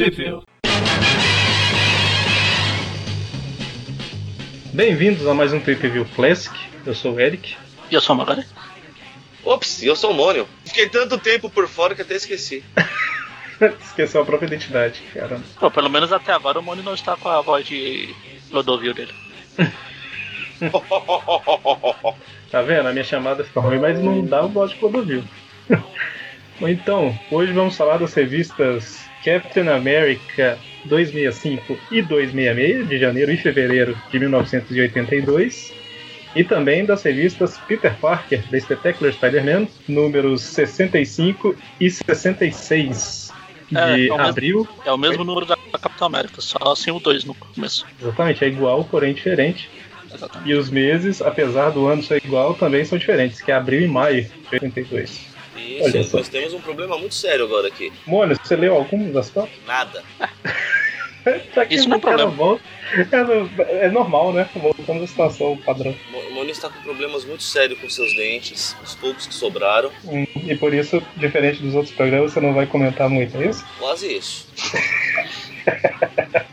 Review. Bem-vindos a mais um Trip Review Classic. Eu sou o Eric. E eu sou o Magari. Ops, eu sou o Mônio. Fiquei tanto tempo por fora que até esqueci. Esqueceu a própria identidade, caramba. Pô, pelo menos até agora o Mônio não está com a voz de Clodovil dele. Tá vendo? A minha chamada fica ruim, mas não dá o voz de Clodovil. Bom, então, hoje vamos falar das revistas Captain America 265 e 266, de janeiro e fevereiro de 1982. E também das revistas Peter Parker, The Spectacular Spider-Man, números 65 e 66 de É, é o mesmo- abril. É o mesmo número da Capitão América, só assim o 2 no começo. Exatamente, é igual, porém diferente. Exatamente. E os meses, apesar do ano ser igual, também são diferentes, que é abril e maio de 82. Olha Isso, só. nós temos um problema muito sério agora aqui. Mônio, você leu algum das fotos? Nada. Tá aqui Isso não é problema. bom. É, é normal, né? Voltando à situação padrão. O Mônio está com problemas muito sérios com seus dentes, os poucos que sobraram. Hum, E por isso, diferente dos outros programas, você não vai comentar muito, é isso? Quase isso.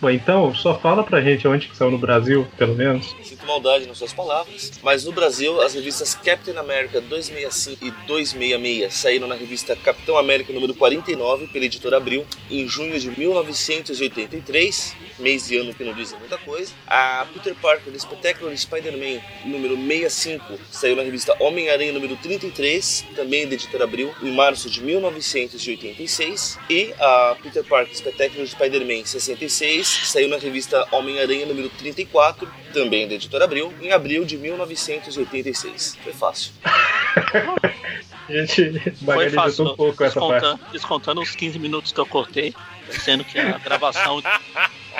Bom, então, só fala pra gente onde que saiu no Brasil, pelo menos. Sinto maldade nas suas palavras, mas no Brasil as revistas Captain America 265 e 266 saíram na revista Capitão América número 49 pela editora Abril em junho de 1983, mês e ano que não dizem muita coisa. A Peter Parker The Spectacular Spider-Man número 65 saiu na revista Homem-Aranha número 33, também da editora Abril, em março de 1986. E a Peter Parker Spectacular Spider-Man 66 saiu na revista Homem-Aranha número 34, também da editora Abril, em abril de 1986. Foi fácil. A gente Foi fácil, um pouco essa parte. descontando, descontando os 15 minutos que eu cortei, sendo que a gravação.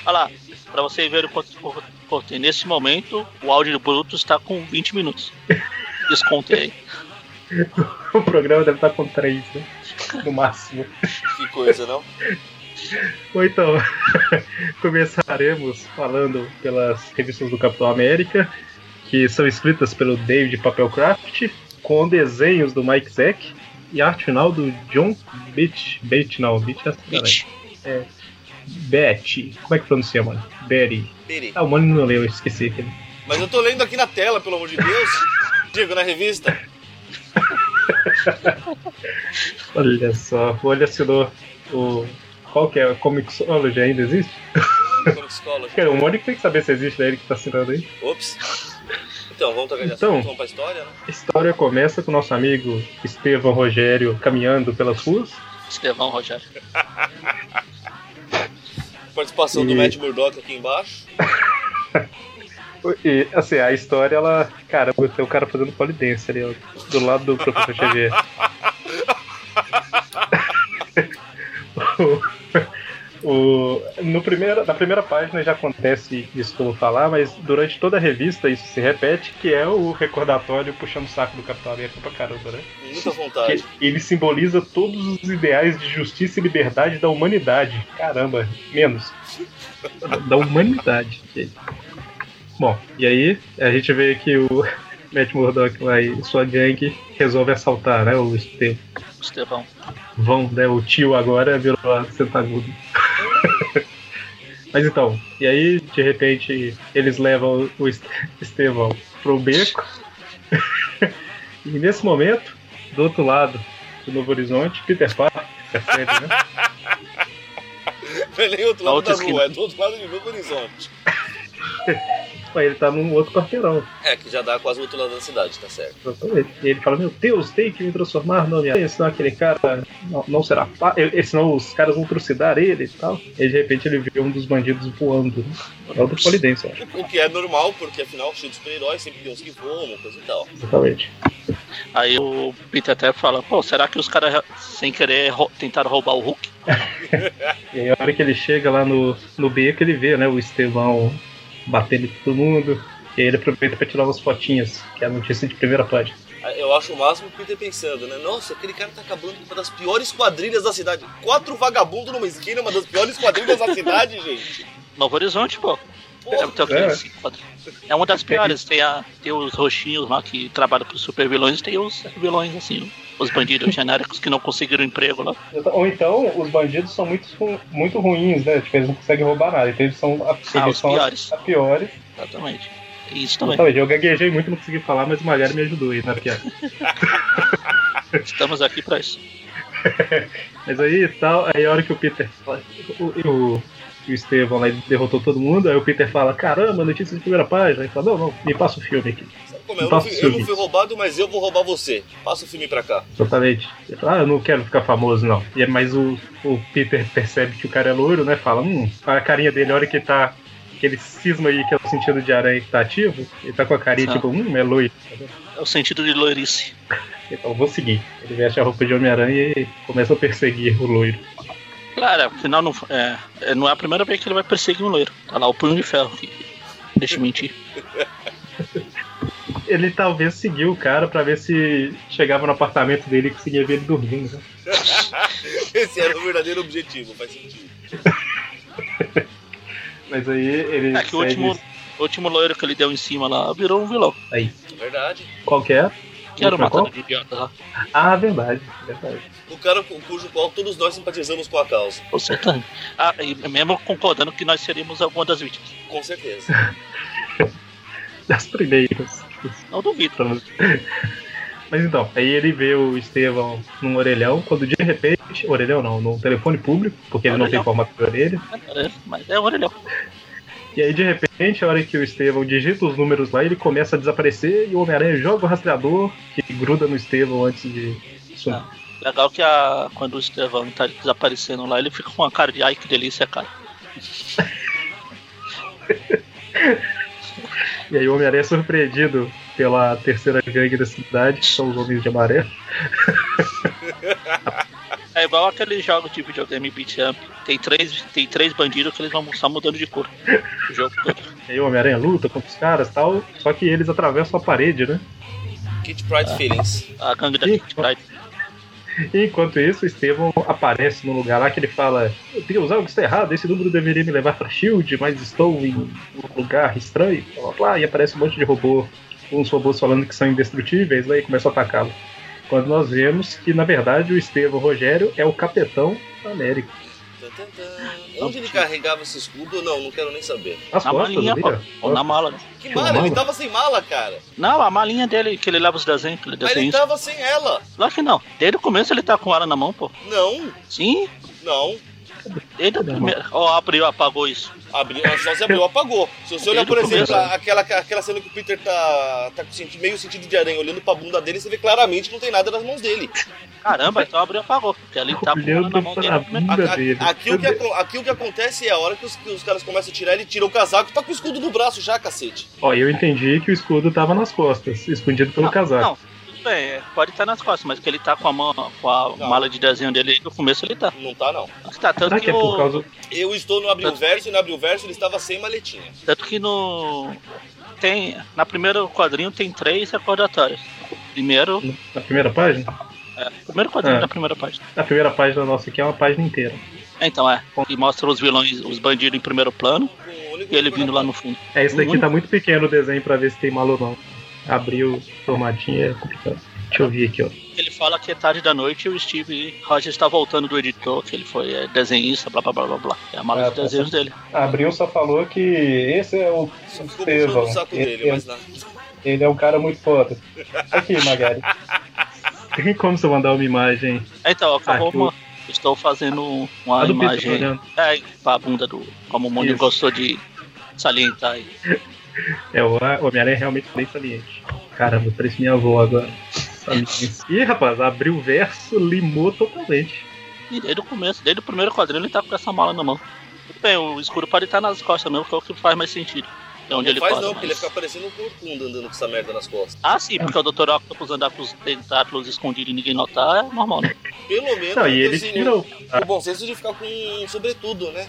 Olha lá, pra você ver o quanto eu cortei. Nesse momento, o áudio bruto está com 20 minutos. Descontei. O programa deve estar com três, né? No máximo. Que coisa, não? Bom, então, começaremos falando pelas revistas do Capitão América, que são escritas pelo David Papelcraft, com desenhos do Mike Zeck e arte final do John Beach. Beach, não, Beach é Bitch. Betty. Como é que pronuncia, mano? Betty. Peraí. Ah, o mano não leu, eu esqueci. Mas eu tô lendo aqui na tela, pelo amor de Deus. Digo, na revista. Olha só, o olho assinou o. Qual que é? Comixology ainda existe? Cara, o Mônico tem que saber se existe, né? Ele que tá assinando aí. Ops. Então, vamos trocar de Então. assunto, vamos pra história, né? A história começa com o nosso amigo Estevão Rogério caminhando pelas ruas. Estevão Rogério. Participação do E- Matt Murdock aqui embaixo. E, assim, a história, ela. Cara, tem o cara fazendo polidense ali, ó, do lado do professor Xavier. o, no primeiro, na primeira página já acontece isso que eu vou falar, mas durante toda a revista isso se repete, que é o recordatório puxando o saco do Capitão América pra caramba, né? Muita vontade. Que ele simboliza todos os ideais de justiça e liberdade da humanidade. Caramba, menos. Da humanidade. Bom, e aí a gente vê que o Matt Murdock lá e sua gangue resolve assaltar, né? O Estevão, Estevão. né? O tio agora virou a sentagudo. Mas então, e aí de repente eles levam o Est- Estevão pro beco. e nesse momento, do outro lado do Novo Horizonte, Peter Parker percebe, né? Não é nem outro lado da rua, esquina. é do outro lado de Novo Horizonte. Ele tá num outro quarteirão. É, que já dá quase o outro lado da cidade, tá certo. Exatamente. E ele fala, meu Deus, tem que me transformar no Homem-Aranha, senão aquele cara não, não será ele- Senão os caras vão trucidar ele e tal. E de repente ele vê um dos bandidos voando. É o do Polidense, eu acho. O que é normal, porque afinal, cheio de super-heróis, sempre tem uns que voam, coisa e tal. Exatamente. Aí o Peter até fala, pô, será que os caras sem querer rou- tentaram roubar o Hulk? E aí a hora que ele chega lá no, no beco, ele vê, né, o Estevão batendo em todo mundo. E aí ele aproveita pra tirar umas fotinhas, que é a notícia de primeira página. Eu acho o máximo o Peter pensando, né? Nossa, aquele cara tá acabando com uma das piores quadrilhas da cidade. Quatro vagabundos numa esquina, uma das piores quadrilhas da cidade, gente. Novo Horizonte, pô. O? É. Cinco quadrinhos. É uma das piores. Tem, a, tem os roxinhos lá que trabalham pros super vilões, tem os vilões assim, os bandidos genéricos que não conseguiram emprego lá. Ou então, os bandidos são muito, muito ruins, né? Tipo, eles não conseguem roubar nada. Então eles são, a, Ah, eles os são piores. a piores. Exatamente. Isso também. Exatamente. Eu gaguejei muito, não consegui falar, mas o Magari me ajudou aí na piada. Estamos aqui pra isso. Mas aí tal, aí a hora que o Peter fala, o, o, o Estevão lá ele derrotou todo mundo, aí o Peter fala, caramba, notícia de primeira página. Aí fala, não, não, me passa o filme aqui. Sabe como é? Eu não, fui, eu não fui roubado, mas eu vou roubar você. Passa o filme pra cá. Totalmente. Ele fala, ah, eu não quero ficar famoso, não. E é mais o, o Peter percebe que o cara é loiro, né? Fala, hum, a carinha dele, a hora que ele tá. Aquele cisma aí que é o sentido de aranha que tá ativo, ele tá com a carinha Ah. tipo, hum, é loiro. É o sentido de loirice. Então vou seguir. Ele veste a roupa de Homem-Aranha e começa a perseguir o loiro. Claro, afinal não, é, é- não é a primeira vez que ele vai perseguir um loiro. Tá lá o punho de ferro. Deixa eu mentir. Ele talvez seguiu o cara pra ver se chegava no apartamento dele e conseguia ver ele dormindo. né? Esse era o verdadeiro objetivo, faz sentido. Mas aí ele. É que o segue- último, o último loiro que ele deu em cima lá virou um vilão. Aí. Verdade. Qual que é? Que era o de idiota lá. Ah, verdade. verdade. O cara cu- cujo qual todos nós simpatizamos com a causa. Com certeza. Ah, e mesmo concordando que nós seríamos alguma das vítimas. Com certeza. Das primeiras. Não duvido. Mas então, aí ele vê o Estevão num orelhão, quando de repente. Orelhão não, num telefone público, porque ele não tem Orelhão. formato de orelha. É, mas é o orelhão. E aí de repente, a hora que o Estevão digita os números lá, ele começa a desaparecer e o Homem-Aranha joga o rastreador que gruda no Estevão antes de sumir. Ah. Legal que a, quando o Estevão tá desaparecendo lá, ele fica com uma cara de ai que delícia, cara. E aí o Homem-Aranha é surpreendido pela terceira gangue da cidade, que são os Homens de Amarelo. É igual aqueles jogos de videogame beat up. Tem três, tem três bandidos que eles vão só mudando de cor. O jogo todo. E aí o Homem-Aranha luta contra os caras e tal, só que eles atravessam a parede, né? Kit Pride Feelings. A gangue da Kit Pride. Enquanto isso, Estevão aparece num lugar lá que ele fala: Deus, algo está errado, esse número deveria me levar pra Shield, mas estou em um lugar estranho. Blá, e aparece um monte de robô, uns robôs falando que são indestrutíveis, lá e começa a atacá-lo. Quando nós vemos que, na verdade, o Estevão Rogério é o capitão América. Onde ele carregava esse escudo? Não, não quero nem saber. As Na costas, malinha, ali, pô. Ou na mala. né? Que mala? mala? Ele tava sem mala, cara. Não, a malinha dele, que ele leva os desenhos, que ele Mas ele isso. tava sem ela. Claro que não. Desde o começo ele tá com ela na mão, pô. Não, Sim, não. Desde a Cadê a primeira. Ó, abriu, apagou isso. Abriu, só se abriu, apagou. Se você olhar, por exemplo, aquela, aquela cena que o Peter tá, tá com senti- meio sentido de aranha olhando pra bunda dele, você vê claramente que não tem nada nas mãos dele. Caramba, então abriu e apagou. Porque ali tá ela na Olhando mão pra dele. a a- dele. aqui, o que, aqui o que acontece é a hora que os, que os caras começam a tirar, ele tira o casaco e tá com o escudo no braço já, cacete. Ó, eu entendi que o escudo tava nas costas, escondido pelo Não, casaco. Não, tudo bem, é, pode estar nas costas, mas que ele tá com a mão, com a Não. mala de desenho dele no começo ele tá. Não tá, não. Tá, tanto Será que, que é por o- causa. Eu estou no Abril Verso e no Abril Verso ele estava sem maletinha. Tanto que no. Tem. Na primeiro quadrinho tem três recordatórios. Primeiro. Na primeira página? É, primeiro quadrinho É. da primeira página. A primeira página nossa aqui é uma página inteira. É, então é. E mostra os vilões, os bandidos em primeiro plano e ele vindo lá no fundo. É, esse daqui Uhum. tá muito pequeno o desenho pra ver se tem mal ou não. Abrir o formatinho é complicado. Deixa eu ver aqui, ó. Ele fala que é tarde da noite e o Steve Rogers está voltando do editor, que ele foi é, desenhista, blá blá blá blá blá. É a mala Ah, de desenhos dele. Abril só falou que esse é o Só ficou puxando o saco dele, Ele, mas nada. ele é um cara muito foda. Aqui, Magari. Tem como você mandar uma imagem É, Então, acabou uma. Estou fazendo uma imagem. olhando? É, pra bunda do. Como o mundo Isso. gostou de salientar aí. É, o o Homem-Aranha é realmente bem saliente. Caramba, parece minha avó agora. Ih, rapaz, abriu o verso, limou totalmente. E desde o começo, desde o primeiro quadrinho, ele tá com essa mala na mão. Tudo bem, o escuro pode estar nas costas mesmo, que é o que faz mais sentido. É onde não ele faz corre, não, porque ele mas- fica parecendo um corcunda andando com essa merda nas costas. Ah, sim, porque o Dr. Octopus andar com os tentáculos escondidos e ninguém notar é normal, né? Pelo menos Não, e ele assim, tirou. o bom senso de ficar com um sobretudo, né?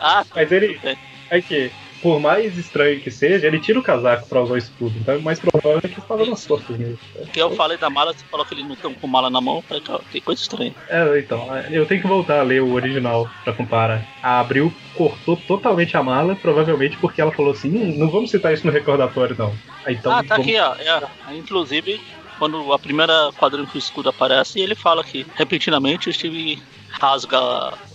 Ah, Mas ele. É. Aqui. Por mais estranho que seja, ele tira o casaco pra usar o escudo. Então é mais provável que estava nas costas mesmo. Porque eu falei da mala, você falou que ele não tem com mala na mão, eu falei, cara, tem coisa estranha. É, então, eu tenho que voltar a ler o original pra comparar. A Abril cortou totalmente a mala, provavelmente porque ela falou assim: hum, não vamos citar isso no recordatório, não. Então, ah, tá vamos... aqui, ó. É, inclusive, quando a primeira quadrinho que o escudo aparece, ele fala que repentinamente o Steve rasga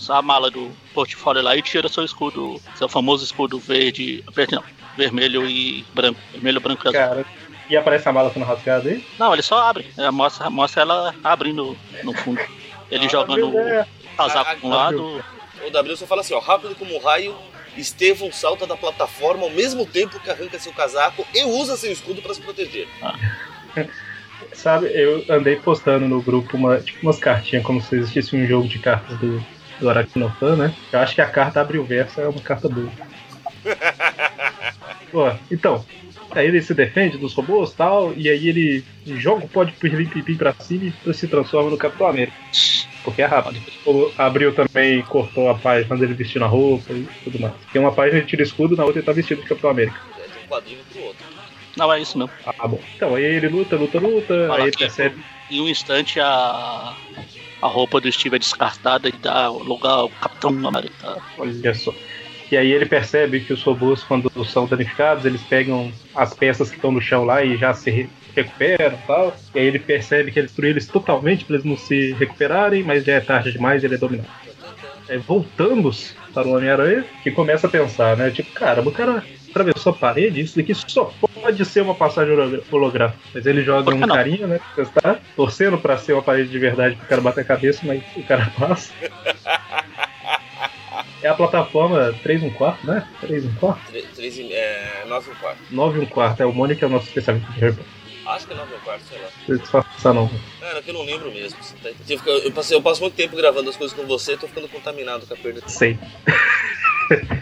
a mala do portfólio lá e tira seu escudo, seu famoso escudo verde, verde não, vermelho e branco, vermelho, branco e azul. Cara, e aparece a mala sendo rasgada aí? Não, ele só abre, é, mostra, mostra ela abrindo no fundo. Ele Ah, jogando o casaco pra um lado. O W só fala assim, ó, rápido como um raio, Estevão salta da plataforma ao mesmo tempo que arranca seu casaco e usa seu escudo para se proteger. Sabe, eu andei postando no grupo uma, tipo, umas cartinhas como se existisse um jogo de cartas do, do Aracnofan, né? Eu acho que a carta abre o verso é uma carta boa. Pô, então, aí ele se defende dos robôs e tal, e aí ele joga o pó de pirlim-pim pra cima e se transforma no Capitão América. Porque é rápido. O Abril também cortou a página dele vestindo a roupa e tudo mais. Porque uma página ele tira escudo, na outra ele tá vestido de Capitão América. É, tem um quadrinho pro outro. Não, é isso mesmo. Ah, bom. Então, aí ele luta, luta, luta, Fala aí ele percebe. Em um instante a, a roupa do Steve é descartada e dá lugar ao Capitão América. Olha só. E aí ele percebe que os robôs, quando são danificados, eles pegam as peças que estão no chão lá e já se re- recuperam e tal. E aí ele percebe que ele destruiu eles totalmente para eles não se recuperarem, mas já é tarde demais e ele é dominado. Aí voltamos para o Homem-Aranha, que começa a pensar, né? Tipo, cara, o cara atravessou a parede, isso daqui só pode ser uma passagem holográfica. Mas ele joga um não? carinha, né? Pra testar, torcendo para ser uma parede de verdade pro cara bater a cabeça, mas o cara passa. É a plataforma 3 1 quarto, né? 3 1 quarto? 3 e, é, 9 e um quarto. 9 1 quarto. É o Mônica, é o nosso especialista de Harry Potter. Acho que é 9 e um quarto, sei lá. Não disfarçar não. Cara, que eu não lembro mesmo. você tá- Eu, passei, eu passo muito tempo gravando as coisas com você, tô ficando contaminado com a perda. Sei.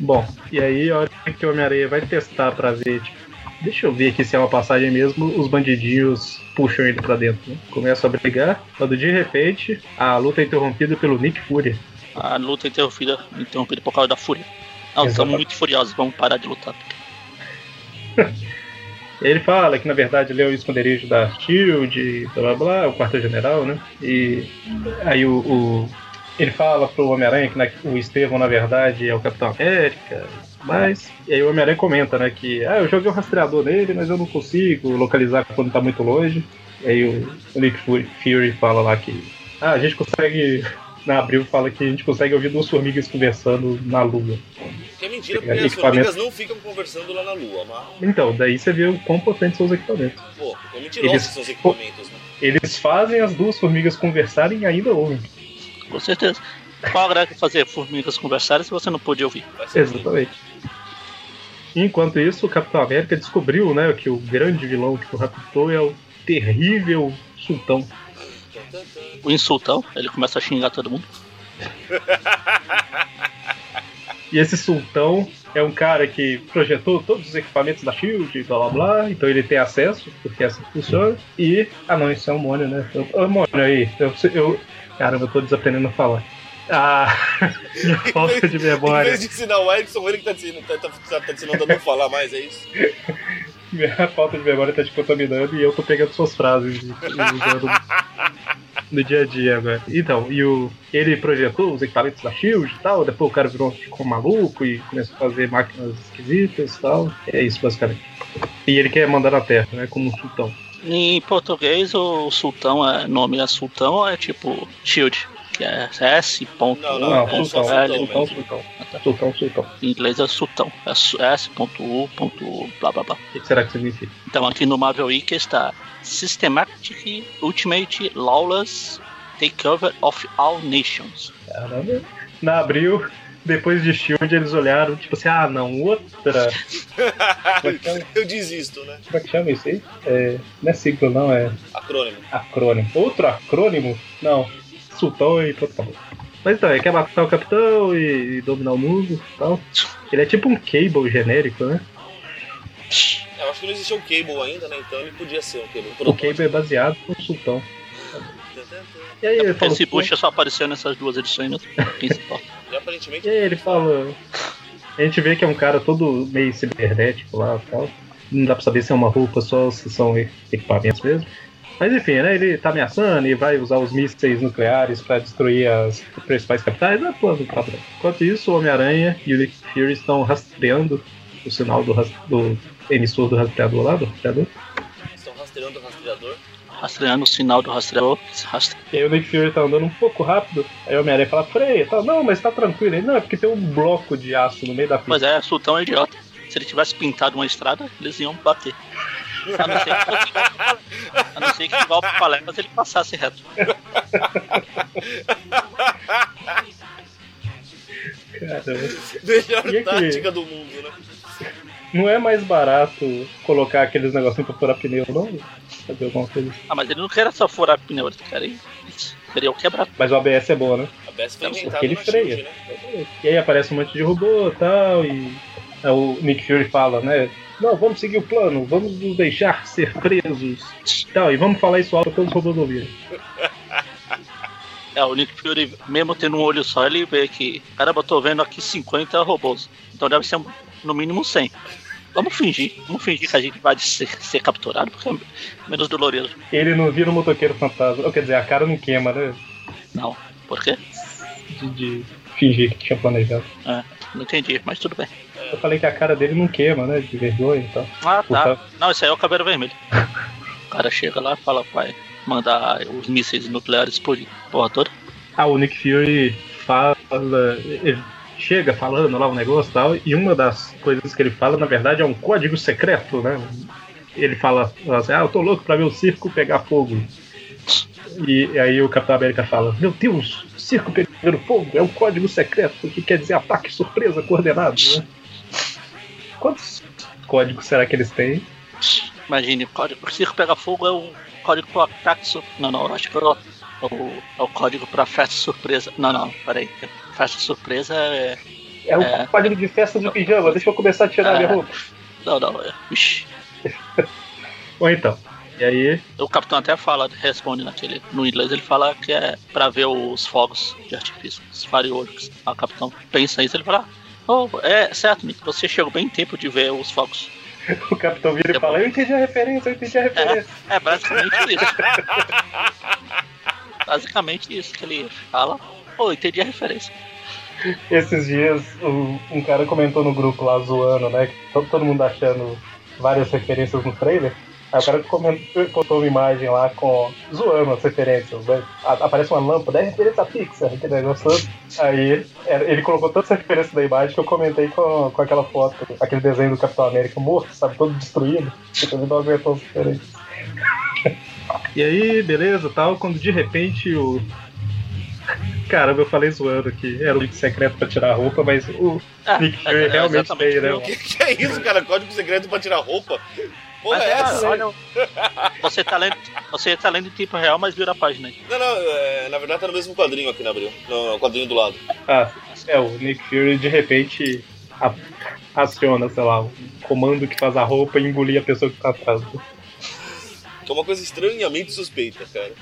Bom, e aí a hora que o Homem-Aranha vai testar pra ver, tipo, deixa eu ver aqui se é uma passagem mesmo, os bandidinhos puxam ele pra dentro. Né? Começam a brigar, quando de repente a luta é interrompida pelo Nick Fury. A luta é interrompida, interrompida por causa da fúria. Não, estamos Exatamente. muito furiosos, vamos parar de lutar. Ele fala que na verdade ele é o esconderijo da Shield, blá blá blá, o quartel-general, né? E aí o, o- ele fala pro Homem-Aranha que na- o Estevão na verdade é o Capitão América, mas e aí o Homem-Aranha comenta, né, que ah, eu joguei um rastreador nele, mas eu não consigo localizar quando tá muito longe. E aí o, Nick Fury, fala lá que ah, a gente consegue na abril fala que a gente consegue ouvir duas formigas conversando na lua. Que é mentira, porque as formigas não ficam conversando lá na lua, mas, Então, daí você vê o quão potentes são os equipamentos. pô, é mentiroso Eles- são os equipamentos, né? Eles fazem as duas formigas conversarem e ainda ouvem. Com certeza. Qual a graça fazer formigas conversarem se você não pôde ouvir? Exatamente. Enquanto isso, o Capitão América descobriu né, que o grande vilão que o raptou é o terrível Sultão. O insultão, ele começa a xingar todo mundo. E esse Sultão é um cara que projetou todos os equipamentos da Shield, blá blá blá, então ele tem acesso, porque é assim que funciona. E. Ah não, isso é um Mônio, né? Ô Mônio aí, eu, eu. Caramba, eu tô desaprendendo a falar. Ah, minha falta de Em memória. vez de ensinar o Erickson, ele que tá te ensinando, tá, tá, tá, tá te ensinando a não falar mais, é isso? Minha falta de memória tá te contaminando e eu tô pegando suas frases e usando no dia a dia agora. Então, e o, ele projetou os equipamentos da Shield e tal, depois o cara virou ficou maluco e começou a fazer máquinas esquisitas e tal. É isso basicamente. E ele quer mandar na Terra, né? Como um sultão. Em português, o sultão é nome é sultão ou é tipo shield? Que é S. Ponto, Não, Não, não, é, sultão, L, sultão, ponto- sultão. Sultão, sultão. Em inglês é sultão. É su- S. Ponto U. Ponto blá blá blá. O que será que significa? Então aqui no Marvel Wiki está Systematic Ultimate Lawless Takeover of All Nations. Caramba. Na abril, depois de Shield, eles olharam, tipo assim, ah não, outra. É Eu desisto, né? como é que chama isso aí? É, não é sigla, não, é Acrônimo. acrônimo. Outro acrônimo? Não. Sultão e acabou. Mas então, ele quer matar o capitão e, e dominar o mundo e tal. Ele é tipo um Cable genérico, né? Eu acho que não existia o Cable ainda, né? Então ele podia ser um Cable. O Cable é baseado no Sultão. E aí ele fala. Esse bucha só apareceu nessas duas edições, né? E aparentemente. E aí ele fala. A gente vê que é um cara todo meio cibernético lá e tal. Não dá pra saber se é uma roupa só ou se são equipamentos mesmo. Mas enfim, né? Ele tá ameaçando e vai usar os mísseis nucleares para destruir as principais capitais. É plano padrão. Enquanto isso, o Homem-Aranha e o Nick Fury estão rastreando o sinal do, do emissor do rastreador lá, do rastreador. Estão rastreando o rastreador? Rastreando o sinal do rastreador. E aí o Nick Fury tá andando um pouco rápido. Aí o Homem-Aranha fala, freia, tá, não, mas tá tranquilo. Ele, não, é porque tem um bloco de aço no meio da pista. Pois é, Sultão é idiota. Se ele tivesse pintado uma estrada, eles iam bater. A não ser que, a não ser que igual pro Palermas ele passasse reto. Caramba. Melhor E aqui? tática do mundo, né? Não é mais barato colocar aqueles negocinhos pra furar pneu, não? Fazer alguma coisa assim. Ah, mas ele não queria só furar pneu, ele queria, queria o quebrar. Mas o ABS é bom, né? A Bess foi Não, inventada porque ele freia. Shield, né? E aí aparece um monte de robô e tal, e aí o Nick Fury fala, né? Não, vamos seguir o plano, vamos nos deixar ser presos e tal, e vamos falar isso alto para os robôs ouvirem. É, o Nick Fury, mesmo tendo um olho só, ele vê que, caramba, eu tô vendo aqui 50 robôs. Então deve ser no mínimo 100. Vamos fingir, vamos fingir que a gente vai ser, ser capturado, porque é menos doloroso. Ele não vira o motoqueiro fantasma, ou quer dizer, a cara não queima, né? Não, por quê? De, de fingir que tinha planejado. É, não entendi, mas tudo bem. Eu falei que a cara dele não queima, né? De vergonha e tal. Ah, tá. Não, esse aí é o cabelo vermelho. O cara chega lá e fala, vai mandar os mísseis nucleares explodir porra toda. Ah, o Nick Fury fala. Ele chega falando lá um negócio e tal, e uma das coisas que ele fala, na verdade, é um código secreto, né? Ele fala assim, ah, eu tô louco pra ver o circo pegar fogo. E aí o Capitão América fala, meu Deus, circo pegando fogo é um código secreto, que quer dizer ataque surpresa coordenado, né? Quantos códigos será que eles têm? Imagine, o código. O circo pega fogo é o código pro ataque. sur- Não, não, acho que é o, o, é o código pra festa surpresa. Não, não, peraí. Festa surpresa é. É o É. código de festa de pijama, deixa eu começar a tirar É. minha roupa. Não, não, é. Ixi. Ou então, e aí O capitão até fala, responde naquele. No inglês ele fala que é pra ver os fogos de artifício, os fireworks. O capitão pensa isso, ele fala. Oh, é certo, Nick, você chegou bem em tempo de ver os fogos. o Capitão vira e fala, eu entendi a referência, eu entendi a referência. É basicamente isso. basicamente isso que ele fala. Oh, entendi a referência. Esses dias um, cara comentou no grupo lá zoando, né? que to- Todo mundo achando várias referências no trailer. Aí o cara postou uma imagem lá com. zoando as referências, né? Aparece uma lâmpada, é referência a Pixar, aquele negócio todo. Aí ele colocou todas as referências da imagem que eu comentei com, com aquela foto, aquele desenho do Capitão América morto, sabe, todo destruído. Que também não aguentou as referências. E aí, beleza, tal, quando de repente o. Caramba, eu falei zoando que era o link secreto pra tirar a roupa, mas o É, Nick Fury é, realmente exatamente. tem, né? O que, que é isso, cara? Código secreto pra tirar roupa? Porra, Mas é é, essa? olha, você tá lendo, você tá lendo em tempo real, mas vira a página aí. Não, não, é, na verdade tá no mesmo quadrinho aqui na Abril. No, quadrinho do lado. Ah, é, o Nick Fury de repente a- aciona, sei lá, um comando que faz a roupa e engolir a pessoa que tá atrás. Que é uma coisa estranhamente suspeita, cara.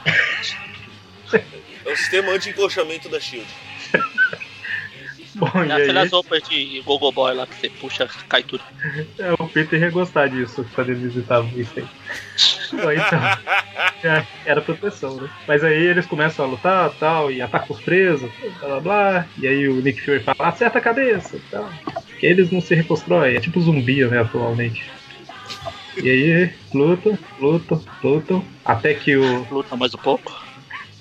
É o sistema anti-encoxamento da Shield. Bom, e É aquelas aí, roupas de Gogo Boy lá que você puxa, cai tudo. é, o Peter ia gostar disso quando ele visitava o Stay. Bom, então, é, era proteção, né? Mas aí eles começam a lutar tal, e atacam os presos, blá blá blá. E aí o Nick Fury fala, acerta a cabeça tal. Que eles não se reconstroem, é tipo zumbi, né, atualmente. E aí, lutam, lutam, lutam, até que o. Luta mais um pouco.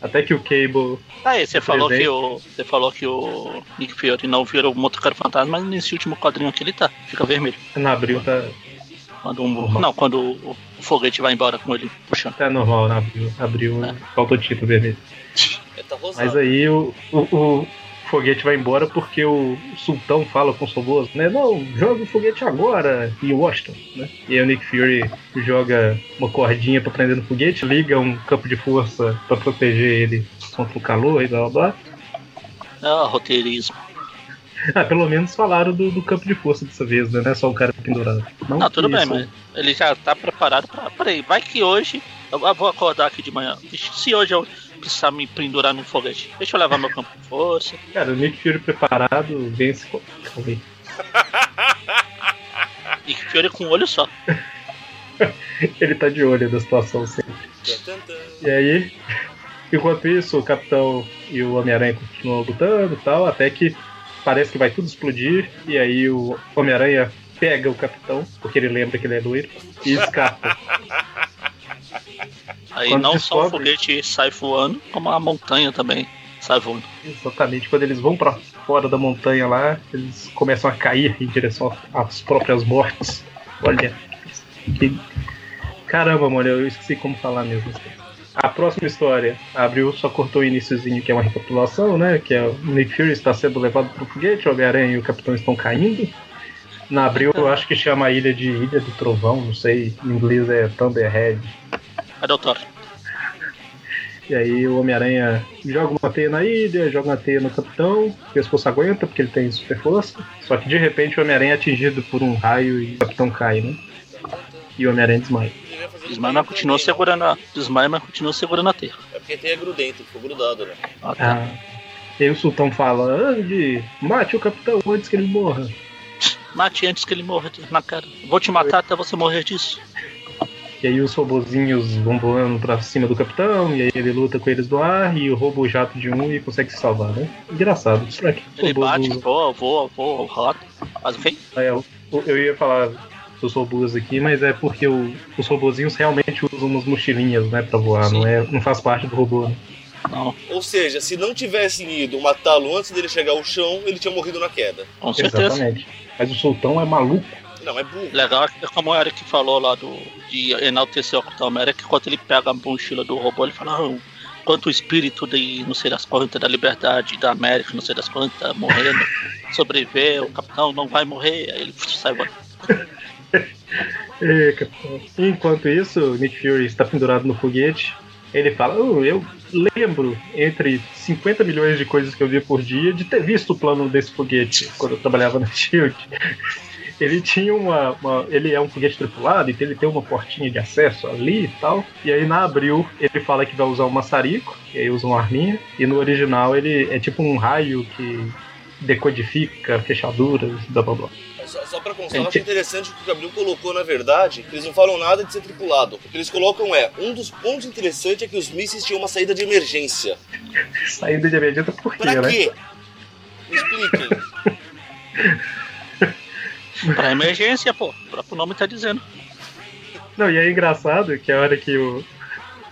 Até que o Cable. Tá aí, você falou que o. Você falou que o Nick Fury não vira o motoqueiro fantasma, mas nesse último quadrinho aqui ele tá. Fica vermelho. Na abril tá, Quando um, não, quando o, o foguete vai embora com ele puxando. tá normal, na abril. Abril É. falta o título vermelho. É. Mas aí o, o, o foguete vai embora porque o sultão fala com os robôs, né? Não, joga o foguete agora em Washington, né? E aí o Nick Fury joga uma cordinha pra prender no foguete, liga um campo de força pra proteger ele contra o calor e blá blá blá. Ah, roteirismo. Ah, pelo menos falaram do, do campo de força dessa vez, né? Não é só o cara pendurado. Não, tudo que bem, isso- mas ele já tá preparado pra. Peraí, vai que hoje. Eu vou acordar aqui de manhã. Se hoje eu precisar me pendurar no foguete, deixa eu levar meu campo de força. Cara, o Nick Fury preparado vence. aí. Nick Fury com um olho só. Ele tá de olho da situação sempre. E aí, enquanto isso, o Capitão e o Homem-Aranha continuam lutando e tal, até que parece que vai tudo explodir, e aí o Homem-Aranha pega o Capitão, porque ele lembra que ele é loiro, e escapa. Aí Quando não só o descobre- foguete sai voando, como a montanha também sai voando. Exatamente, quando eles vão pra fora da montanha lá, eles começam a cair em direção às próprias mortes. Olha, que... caramba, mano, eu esqueci como falar mesmo. A próxima história, a Abril só cortou o iníciozinho, que é uma recapitulação, né? Que é o Nick Fury está sendo levado pro foguete, o Homem-Aranha e o Capitão estão caindo. Na Abril, eu acho que chama a ilha de Ilha do Trovão, não sei, em inglês é Thunderhead. Cadê o Thor? E aí o Homem-Aranha joga uma teia na ilha, joga uma teia no capitão, o pescoço aguenta porque ele tem super força. Só que de repente o Homem-Aranha é atingido por um raio e o capitão cai, né? E o Homem-Aranha desmaia. Desmaia, mas continua segurando a. Desmaia, mas continua segurando a teia. É porque tem a grudento, ficou grudado, né? Ah, tá. Ah, e aí o sultão fala, Andy, mate o capitão antes que ele morra. Mate antes que ele morra na cara. Vou te matar até você morrer disso. E aí os robozinhos vão voando pra cima do capitão, e aí ele luta com eles do ar e o jato de um e consegue se salvar, né? Engraçado. Será que Ele bate, usam- voa, voa, voa, rota. Faz o quê? É, eu, eu ia falar dos robôs aqui, mas é porque o- os robozinhos realmente usam umas mochilinhas, né, pra voar, Sim. não, é, não faz parte do robô. Né? Não, Ou seja, se não tivessem ido matá-lo antes dele chegar ao chão, ele tinha morrido na queda. com certeza. Exatamente. Mas o sultão é maluco. Não, é burro. Legal é como o Eric falou lá do, de enaltecer o Capitão América, que quando ele pega a mochila do robô, ele fala, ah, quanto o espírito de não sei das quantas, da liberdade da América, não sei das quantas, morrendo, sobreviver, o Capitão não vai morrer, aí ele sai. É, capitão. Enquanto isso, o Nick Fury está pendurado no foguete. Ele fala: "Oh, Eu lembro, entre 50 milhões de coisas que eu via por dia, de ter visto o plano desse foguete quando eu trabalhava na Shield. Ele tinha uma, uma- Ele é um foguete tripulado, então ele tem uma portinha de acesso ali e tal. E aí na abril ele fala que vai usar um maçarico, e aí usa uma arminha. E no original ele é tipo um raio que decodifica fechaduras, blá blá blá. Só, só pra constar, eu acho interessante o que o Gabriel colocou, na verdade, que eles não falam nada de ser tripulado. O que eles colocam é, um dos pontos interessantes é que os mísseis tinham uma saída de emergência. Saída de emergência por quê, Pra né? quê? Me expliquem. Pra emergência, pô, o próprio nome tá dizendo. Não, e é engraçado que a hora que o.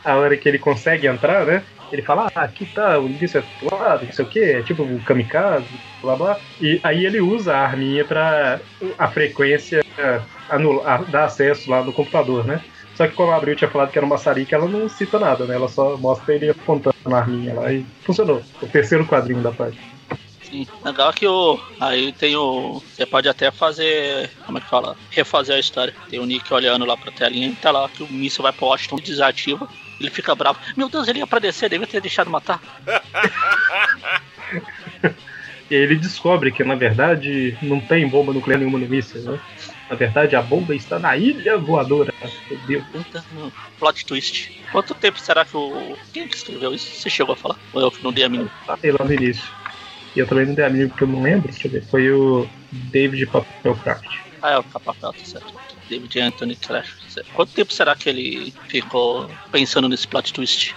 A hora que ele consegue entrar, né? Ele fala, ah, aqui tá, o início é lado, não sei o que, é tipo um kamikaze, blá blá. E aí ele usa a arminha pra a frequência anular, dar acesso lá no computador, né? Só que como a Abril tinha falado que era um maçarico, ela não cita nada, né? Ela só mostra ele apontando na arminha lá e funcionou. O terceiro quadrinho da página. Sim. Legal que o. Aí tem o. Você pode até fazer. Como é que fala? Refazer a história. Tem o Nick olhando lá pra telinha e tá lá que o míssil vai pro Washington e desativa. Ele fica bravo. Meu Deus, ele ia pra descer, devia ter deixado matar. E aí ele descobre que, na verdade, não tem bomba nuclear nenhuma no míssil, né? Na verdade, a bomba está na ilha voadora. Meu Deus. Puta, plot twist. Quanto tempo será que o. Quem que escreveu isso? Você chegou a falar? Ou eu que não dei a mínima? Falei lá no início. E eu também não dei a mínima porque eu não lembro. Deixa eu ver. Foi o David Papelcraft. Ah, é o Capapel, tá certo. David Anthony Crash. Quanto tempo será que ele ficou pensando nesse plot twist?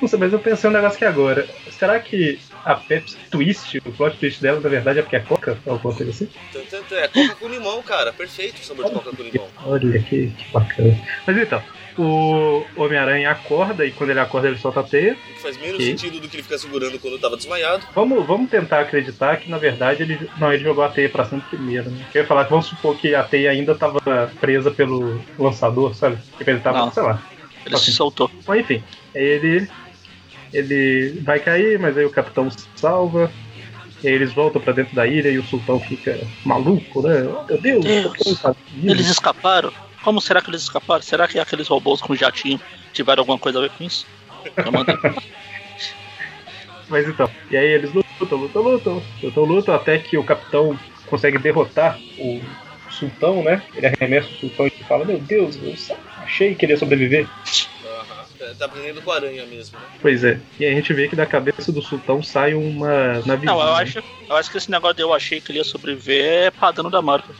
Não sei, mas eu pensei um negócio aqui agora. Será que a Pepsi Twist, o plot twist dela, na verdade, é porque é Coca? Alguma coisa assim? Tanto, tanto é coca com limão, cara. Perfeito o sabor de coca com limão. Olha que, que bacana. Mas então, o Homem-Aranha acorda e quando ele acorda ele solta a teia. O que faz menos E? sentido do que ele ficar segurando quando tava desmaiado. Vamos, vamos tentar acreditar que na verdade ele. Não, ele jogou a teia pra cima primeiro, né? Eu ia falar que vamos supor que a teia ainda tava presa pelo lançador, sabe? Tipo, ele tava, Não. sei lá. Ele Assim. se soltou. Mas enfim, aí ele. Ele vai cair, mas aí o capitão se salva. E aí eles voltam pra dentro da ilha e o sultão fica maluco, né? Meu Deus, Deus. está vivo. Eles escaparam? Como será que eles escaparam? Será que aqueles robôs com jatinho tiveram alguma coisa a ver com isso? Eu mandei. Mas então, e aí eles lutam, lutam, lutam, lutam, lutam, até que o capitão consegue derrotar o sultão, né? Ele arremessa o sultão e fala, meu Deus, eu achei que ele ia sobreviver. Aham. Tá- aprendendo com a aranha mesmo, né? Pois é, e aí a gente vê que da cabeça do sultão sai uma navezinha. Não, eu acho, eu acho que esse negócio de eu achei que ele ia sobreviver é padrão da Marvel.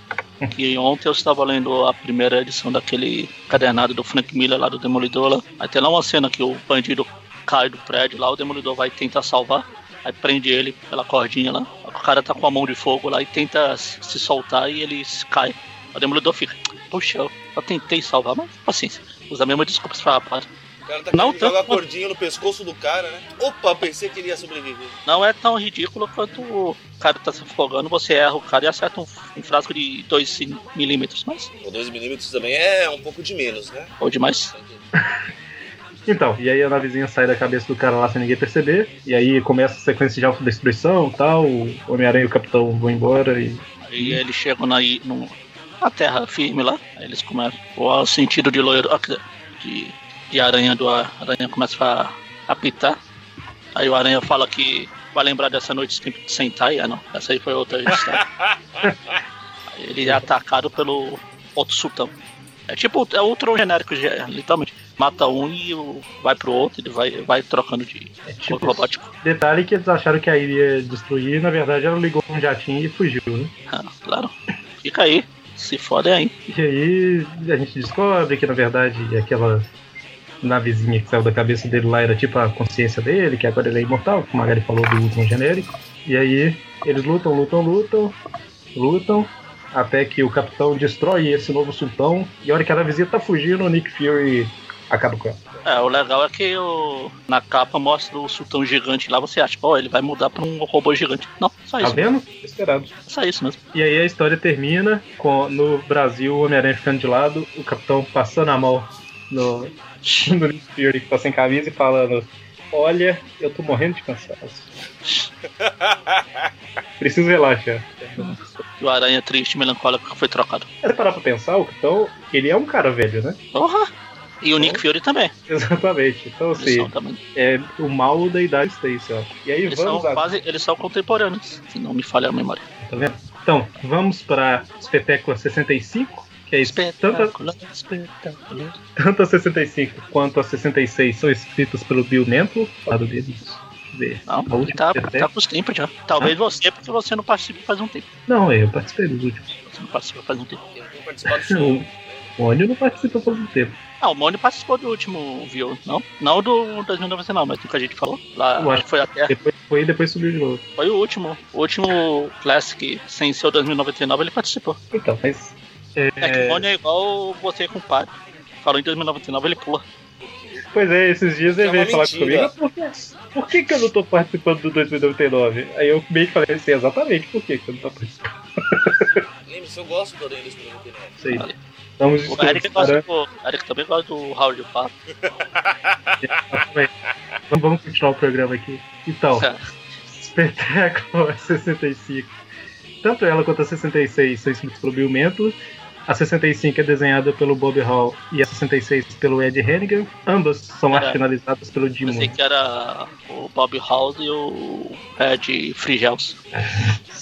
Que ontem eu estava lendo a primeira edição daquele cadernado do Frank Miller lá do Demolidor lá. Aí tem lá uma cena que o bandido cai do prédio lá, o Demolidor vai tentar salvar. Aí prende ele pela cordinha lá. O cara tá com a mão de fogo lá e tenta se soltar e ele cai. O Demolidor fica, puxa, eu, tentei salvar, mas paciência. Usa a mesma desculpa pra. O cara tá Não, jogar a cordinha no pescoço do cara, né? Opa, pensei que ele ia sobreviver. Não é tão ridículo quanto o cara tá se afogando, você erra o cara e acerta um, um frasco de 2 milímetros, mas O 2mm também é um pouco de menos, né? ou demais. Então, e aí a navezinha sai da cabeça do cara lá sem ninguém perceber. E aí começa a sequência de autodestruição e tal. O Homem-Aranha e o Capitão vão embora e. Aí eles chegam na, no, na terra firme lá, aí eles começam. O sentido de loiro. ah, De, de aranha do a- aranha começa a apitar. Aí o aranha fala que vai lembrar dessa noite sem, sem Tai. Ah não, essa aí foi outra história. Aí ele é atacado pelo outro sultão. É tipo, é outro genérico, ge- literalmente. Mata um e vai pro outro, ele vai, vai trocando de É tipo. robótico. Detalhe que eles acharam que a ilha ia destruir, e na verdade ela ligou um jatinho e fugiu, né? Ah, claro. Fica aí. Se foda aí. E aí a gente descobre que na verdade aquela navezinha que saiu da cabeça dele lá era tipo a consciência dele, que agora ele é imortal, como a Magari falou do último genérico. E aí eles lutam, lutam, lutam, lutam, até que o capitão destrói esse novo sultão. E a hora que a navezinha tá fugindo, o Nick Fury acaba com ela. É, o legal é que o, na capa mostra o sultão gigante lá, você acha, ó, ele vai mudar pra um robô gigante. Não, só Tá isso. vendo? Esperado. Só isso mesmo. E aí a história termina com no Brasil o Homem-Aranha ficando de lado, o capitão passando a mão no, no Nick Fury que tá sem camisa e falando: Olha, eu tô morrendo de cansaço. Preciso relaxar. E o aranha triste, melancólico que foi trocado. É parar pra pensar, o capitão, ele é um cara velho, né? Porra! E o Nick Fury também. Exatamente. Então, Eles assim, são, também. é o mal da idade Stacy, ó. E aí Eles são vamos a... quase. Eles são contemporâneos, se não me falha a memória. Tá vendo? Então, vamos pra Espetáculo 65, que é isso. Tanto, espetáculo. tanto a 65 quanto a 66 são escritas pelo Bill Mental, lado dele. Deixa eu ver. Não, tá, tá com os tempos já. Talvez você, porque você não participa faz um tempo. Não, eu participei dos últimos. Você não participa faz um tempo. Tem que participar do show. O Mônio não participa por um tempo. Ah, o Mônio participou do último, viu? Não? Não do 2099, mas do que a gente falou. Lá Eu acho foi até. Depois foi e depois subiu de novo. Foi o último. O último Classic sem ser o 2099 ele participou. Então, mas. É, que o Mônio é igual você com o padre. Falou em 2099, ele pula. Pois é, esses dias ele É veio falar mentira. comigo, "Ah, por, que, por que, que eu não tô participando do 2099? Aí eu meio que falei assim, exatamente por que, que eu não tô participando. Lembre-se, eu gosto do Aranha 2099. Isso aí. Vale. Estamos O Eric, gosta do, Eric também gosta do Raul de Pato. Vamos, vamos continuar o programa aqui. Então, espetáculo 65. Tanto ela quanto a 66 são escritas pelo Bill Mento. A 65 é desenhada pelo Bob Hall e a 66 pelo Ed Hennigan. Ambas são Era- arte finalizadas pelo Jim Pensei Moore. que era o Bob House e o Ed Frigels.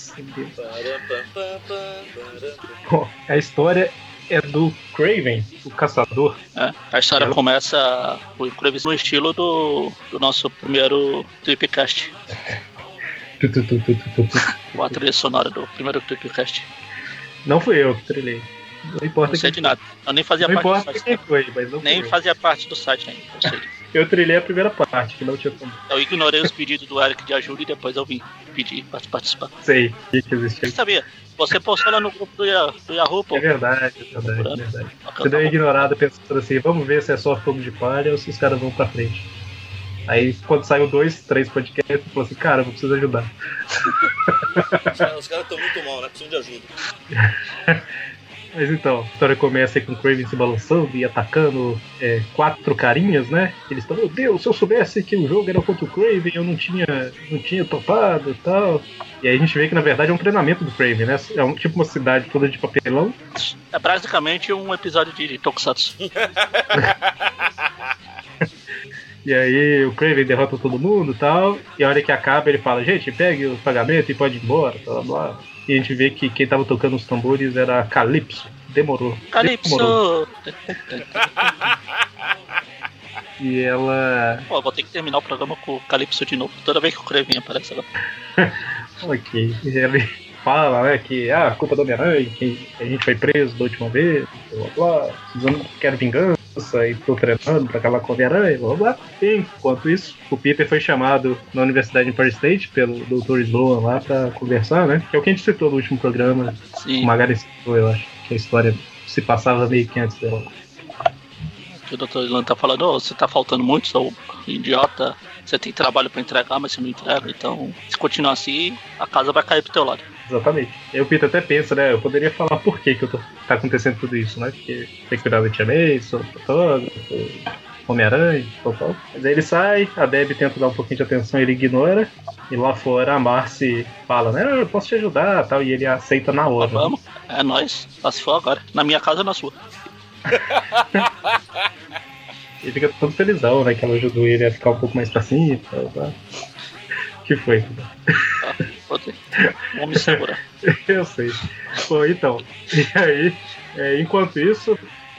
Bom, A história é do Craven, o caçador. É, a história Eu- começa o incrível no estilo do, do nosso primeiro Tripcast. A trilha sonora do primeiro Tripcast. Não fui eu que trilhei. Não importa Não sei quem de nada. Eu nem fazia Não parte do site. foi, mas não Nem fui fazia parte do site ainda. Eu, sei. eu. Trilhei a primeira parte, que não tinha como. eu ignorei os pedidos do Eric de ajuda e depois eu vim pedir pra participar. Sei que que existia. Você sabia? Você postou lá no grupo do, do Yahoo, pô. É verdade, é verdade, é verdade. Você deu uma ignorada pensando assim, vamos ver se é só fogo de palha ou se os caras vão pra frente. Aí quando saiu dois, três podcasts, eu falei assim, cara, eu preciso ajudar. Os caras estão muito mal, né? Precisam de ajuda. Mas então, a história começa aí com o Craven se balançando e atacando é, quatro carinhas, né? Eles estão, meu Deus, se eu soubesse que o jogo era contra o Craven, eu não tinha, não tinha topado e tal. E aí a gente vê que na verdade é um treinamento do Craven, né? É um, tipo uma cidade toda de papelão. É basicamente um episódio de Tokusatsu. E aí o Craven derrota todo mundo e tal. E a hora que acaba ele fala, gente, pegue o pagamento e pode ir embora, blá blá. E a gente vê que quem tava tocando os tambores era Calypso. Demorou. Demorou. Calypso! E ela. Pô, vou ter que terminar o programa com o Calypso de novo. Toda vez que o Kraven aparece agora. Ok. E ela, fala, né, que ah, culpa do Homem-Aranha, que a gente foi preso da última vez, blá blá, blá quero vingança e treinando pra acabar com o Homem-Aranha, blá blá. E, enquanto isso, o Peter foi chamado na Universidade Empire State pelo Dr. Sloan lá pra conversar, né? Que é o que a gente citou no último programa. Sim. O Magari citou, eu acho, que a história se passava meio que antes dela. O Dr. Ilan tá falando, oh, você tá faltando muito, sou idiota, você tem trabalho pra entregar, mas você não entrega, então se continuar assim, a casa vai cair pro teu lado. Exatamente. E o Peter até pensa, né? Eu poderia falar por que, que eu tô, tá acontecendo tudo isso, né? Porque tem que cuidar do Tia May, sou fotógrafo, Homem-Aranha, tal, tal. Mas aí ele sai, a Deb tenta dar um pouquinho de atenção, ele ignora. E lá fora a Marcy fala, né? "Ah, Eu posso te ajudar tal. E ele aceita na hora. né? Vamos, é nóis, só se for agora. Na minha casa ou na sua. Ele fica todo felizão, né? Que ela ajudou ele a ficar um pouco mais pra cima. Tal, tal. que foi? Tá? Me segurar. Eu sei. Bom, então. E aí, é, enquanto isso,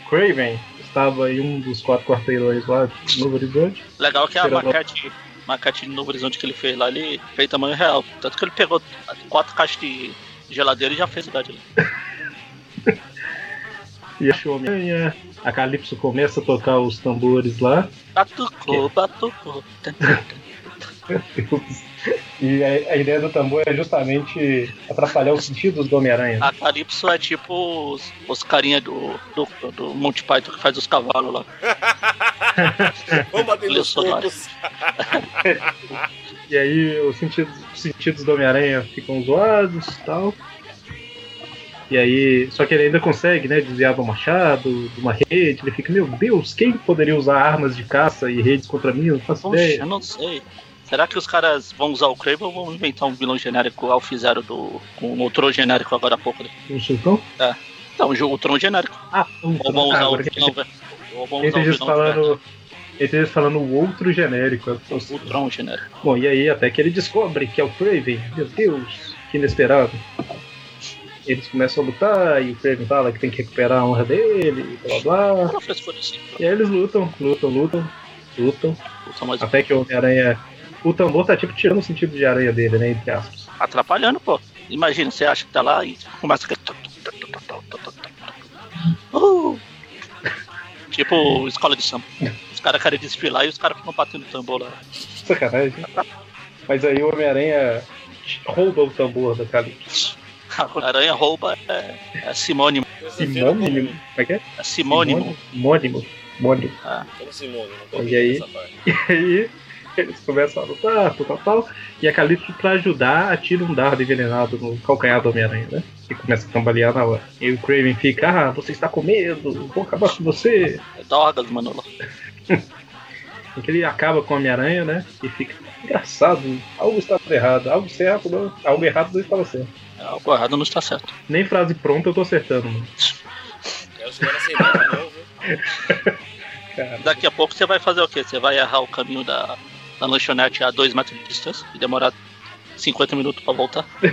Craven estava em um dos quatro quarteirões lá de Novo Horizonte. Legal que a maquete, maquete de Novo Horizonte que ele fez lá, ele fez tamanho real. Tanto que ele pegou quatro caixas de geladeira e já fez cidade ali. E achou o Homem-Aranha. A Calypso começa a tocar os tambores lá. Batucou, batucou. E a, a ideia do tambor é justamente atrapalhar os sentidos do Homem-Aranha. A Calypso é tipo os, os carinha do, do, do Monty Python que faz os cavalos lá. Vamos bater nos. E aí os sentidos, os sentidos do Homem-Aranha ficam zoados e tal. E aí, só que ele ainda consegue, né, desviar do machado, de uma rede. Ele fica, meu Deus, quem poderia usar armas de caça e redes contra mim? Eu não faço Poxa, ideia. eu não sei. Será que os caras vão usar o Kraven ou vão inventar um vilão genérico igual fizeram do, com o Tron genérico agora há pouco? né? O Sultão? Não, o jogo- o Tron genérico. Ah, o Ou vão usar agora o vilão, velho. Usar o genérico. falando. Isso falando o outro genérico. Eu- O Tron genérico. Bom, e aí até que ele descobre que é o Craven. Meu Deus, que inesperado. Eles começam a lutar e o Craven fala que tem que recuperar a honra dele, blá blá blá. E aí eles lutam, lutam, lutam, lutam. Puta, mas Até que o Homem-Aranha. O tambor tá tipo tirando o sentido de aranha dele, né? Entre aspas. atrapalhando, pô. Imagina, você acha que tá lá e começa a. Uh! Tipo escola de samba. Os caras querem desfilar e os caras ficam batendo tambor lá. Sacanagem. Mas aí o Homem-Aranha rouba o tambor da Calypso. A aranha rouba é, é simônimo. Simônimo? Como é que é? É simônimo. Simônimo. Simônimo. Como Simone, não tô E aí? E aí eles começam a lutar, tal, tal, tal. E a Calypso, pra ajudar, atira um dardo envenenado no calcanhar do Homem-Aranha, né? E começa a cambalear na hora. E o Craven fica, ah, você está com medo, vou acabar com você. É drogas, Manolo. E que ele acaba com o Homem-Aranha, né? E fica engraçado, algo está errado, algo certo, não, algo errado não estava certo. É, Algo errado não está certo. Nem frase pronta eu tô acertando, mano. Nessa idade não, viu? Cara, Daqui a pouco você vai fazer o quê? Você vai errar o caminho da, da lanchonete a 2 metros de distância e demorar 50 minutos pra voltar.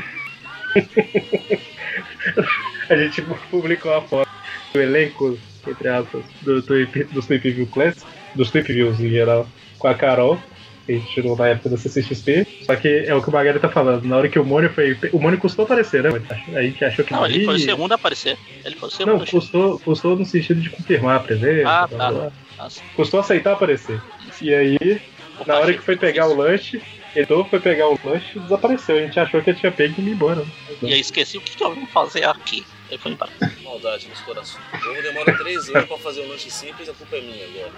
a gente publicou a foto do elenco, entre aspas, do, Tweep- dos Tweep View Classic, dos Tweep Views em geral, com a Carol, que a gente tirou na época da CCXP. Só que é o que o Magari tá falando, na hora que o Mônio foi. O Mônio custou aparecer, né? A gente achou que Não, ele foi o segundo a aparecer. Ele foi o Não, segundo. custou, custou no sentido de confirmar a presença. Ah, tá. Nossa, Custou aceitar aparecer. E aí, na hora que foi pegar o lanche, Edu foi pegar o lanche e desapareceu. A gente achou que ele tinha pego e ia embora. E aí esqueci o que, que eu vim fazer aqui. Aí foi embora. Maldade nos corações. O povo demora três anos pra fazer um lanche simples, a culpa é minha agora.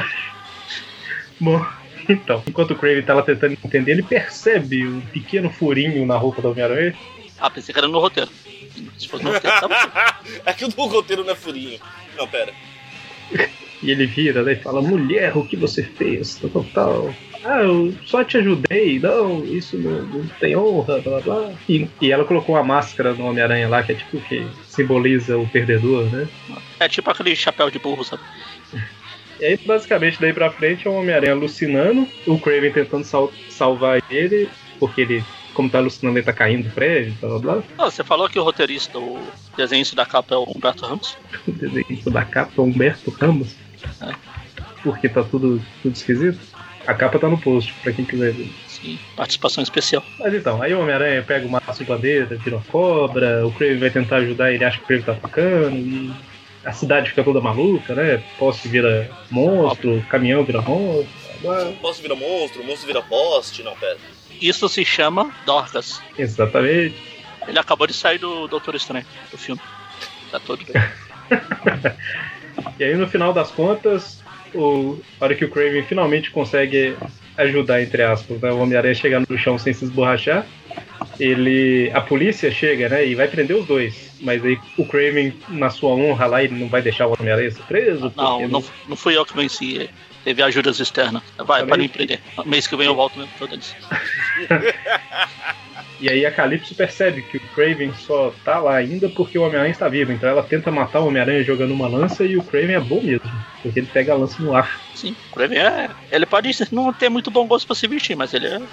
Bom, então, enquanto o Craven tá lá tentando entender, ele percebe um pequeno furinho na roupa do Homem-Aranha. Ah, pensei que era no roteiro. Se fosse no roteiro, tava Aqui o do roteiro não é furinho. Não, pera. E ele vira né, e fala: Mulher, o que você fez? Tal, tal. Ah, eu só te ajudei. Não, isso não, não tem honra, blá blá. E, e ela colocou a máscara no Homem-Aranha lá, que é tipo que simboliza o perdedor, né? É tipo aquele chapéu de burro, sabe? E aí, basicamente, daí pra frente é o Homem-Aranha alucinando, o Craven tentando sal- salvar ele, porque ele, como tá alucinando, ele tá caindo do prédio, blá blá blá. Ah, você falou que o roteirista, o desenhista da capa é o Humberto Ramos? O desenho da capa, Humberto Ramos. Porque tá tudo, tudo esquisito. A capa tá no post, pra quem quiser ver. Sim, participação especial. Mas então, aí o Homem-Aranha pega de bandeira, vira uma cobra, o Kraven vai tentar ajudar, ele acha que o Kraven tá atacando, e a cidade fica toda maluca, né? Poste vira monstro, caminhão vira monstro. blá. Posso virar monstro, monstro vira poste, não, pera. Isso se chama Dorcas. Exatamente. Ele acabou de sair do Doutor Estranho, do filme. Tá todo bem. E aí no final das contas, o, a hora que o Kraven finalmente consegue ajudar, entre aspas, né, o Homem-Aranha chegar no chão sem se esborrachar, ele. A polícia chega, né? E vai prender os dois. Mas aí o Kraven, na sua honra lá, ele não vai deixar o Homem-Aranha ser preso. Não, não, não fui eu que venci. Teve ajudas externas. Vai, Também? para me prender. Mês que vem eu volto mesmo, eles. E aí a Calypso percebe que o Kraven só tá lá ainda porque o Homem-Aranha está vivo. Então ela tenta matar o Homem-Aranha jogando uma lança e o Kraven é bom mesmo. Porque ele pega a lança no ar. Sim, o Kraven é. Ele pode não ter muito bom gosto pra se vestir, mas ele é.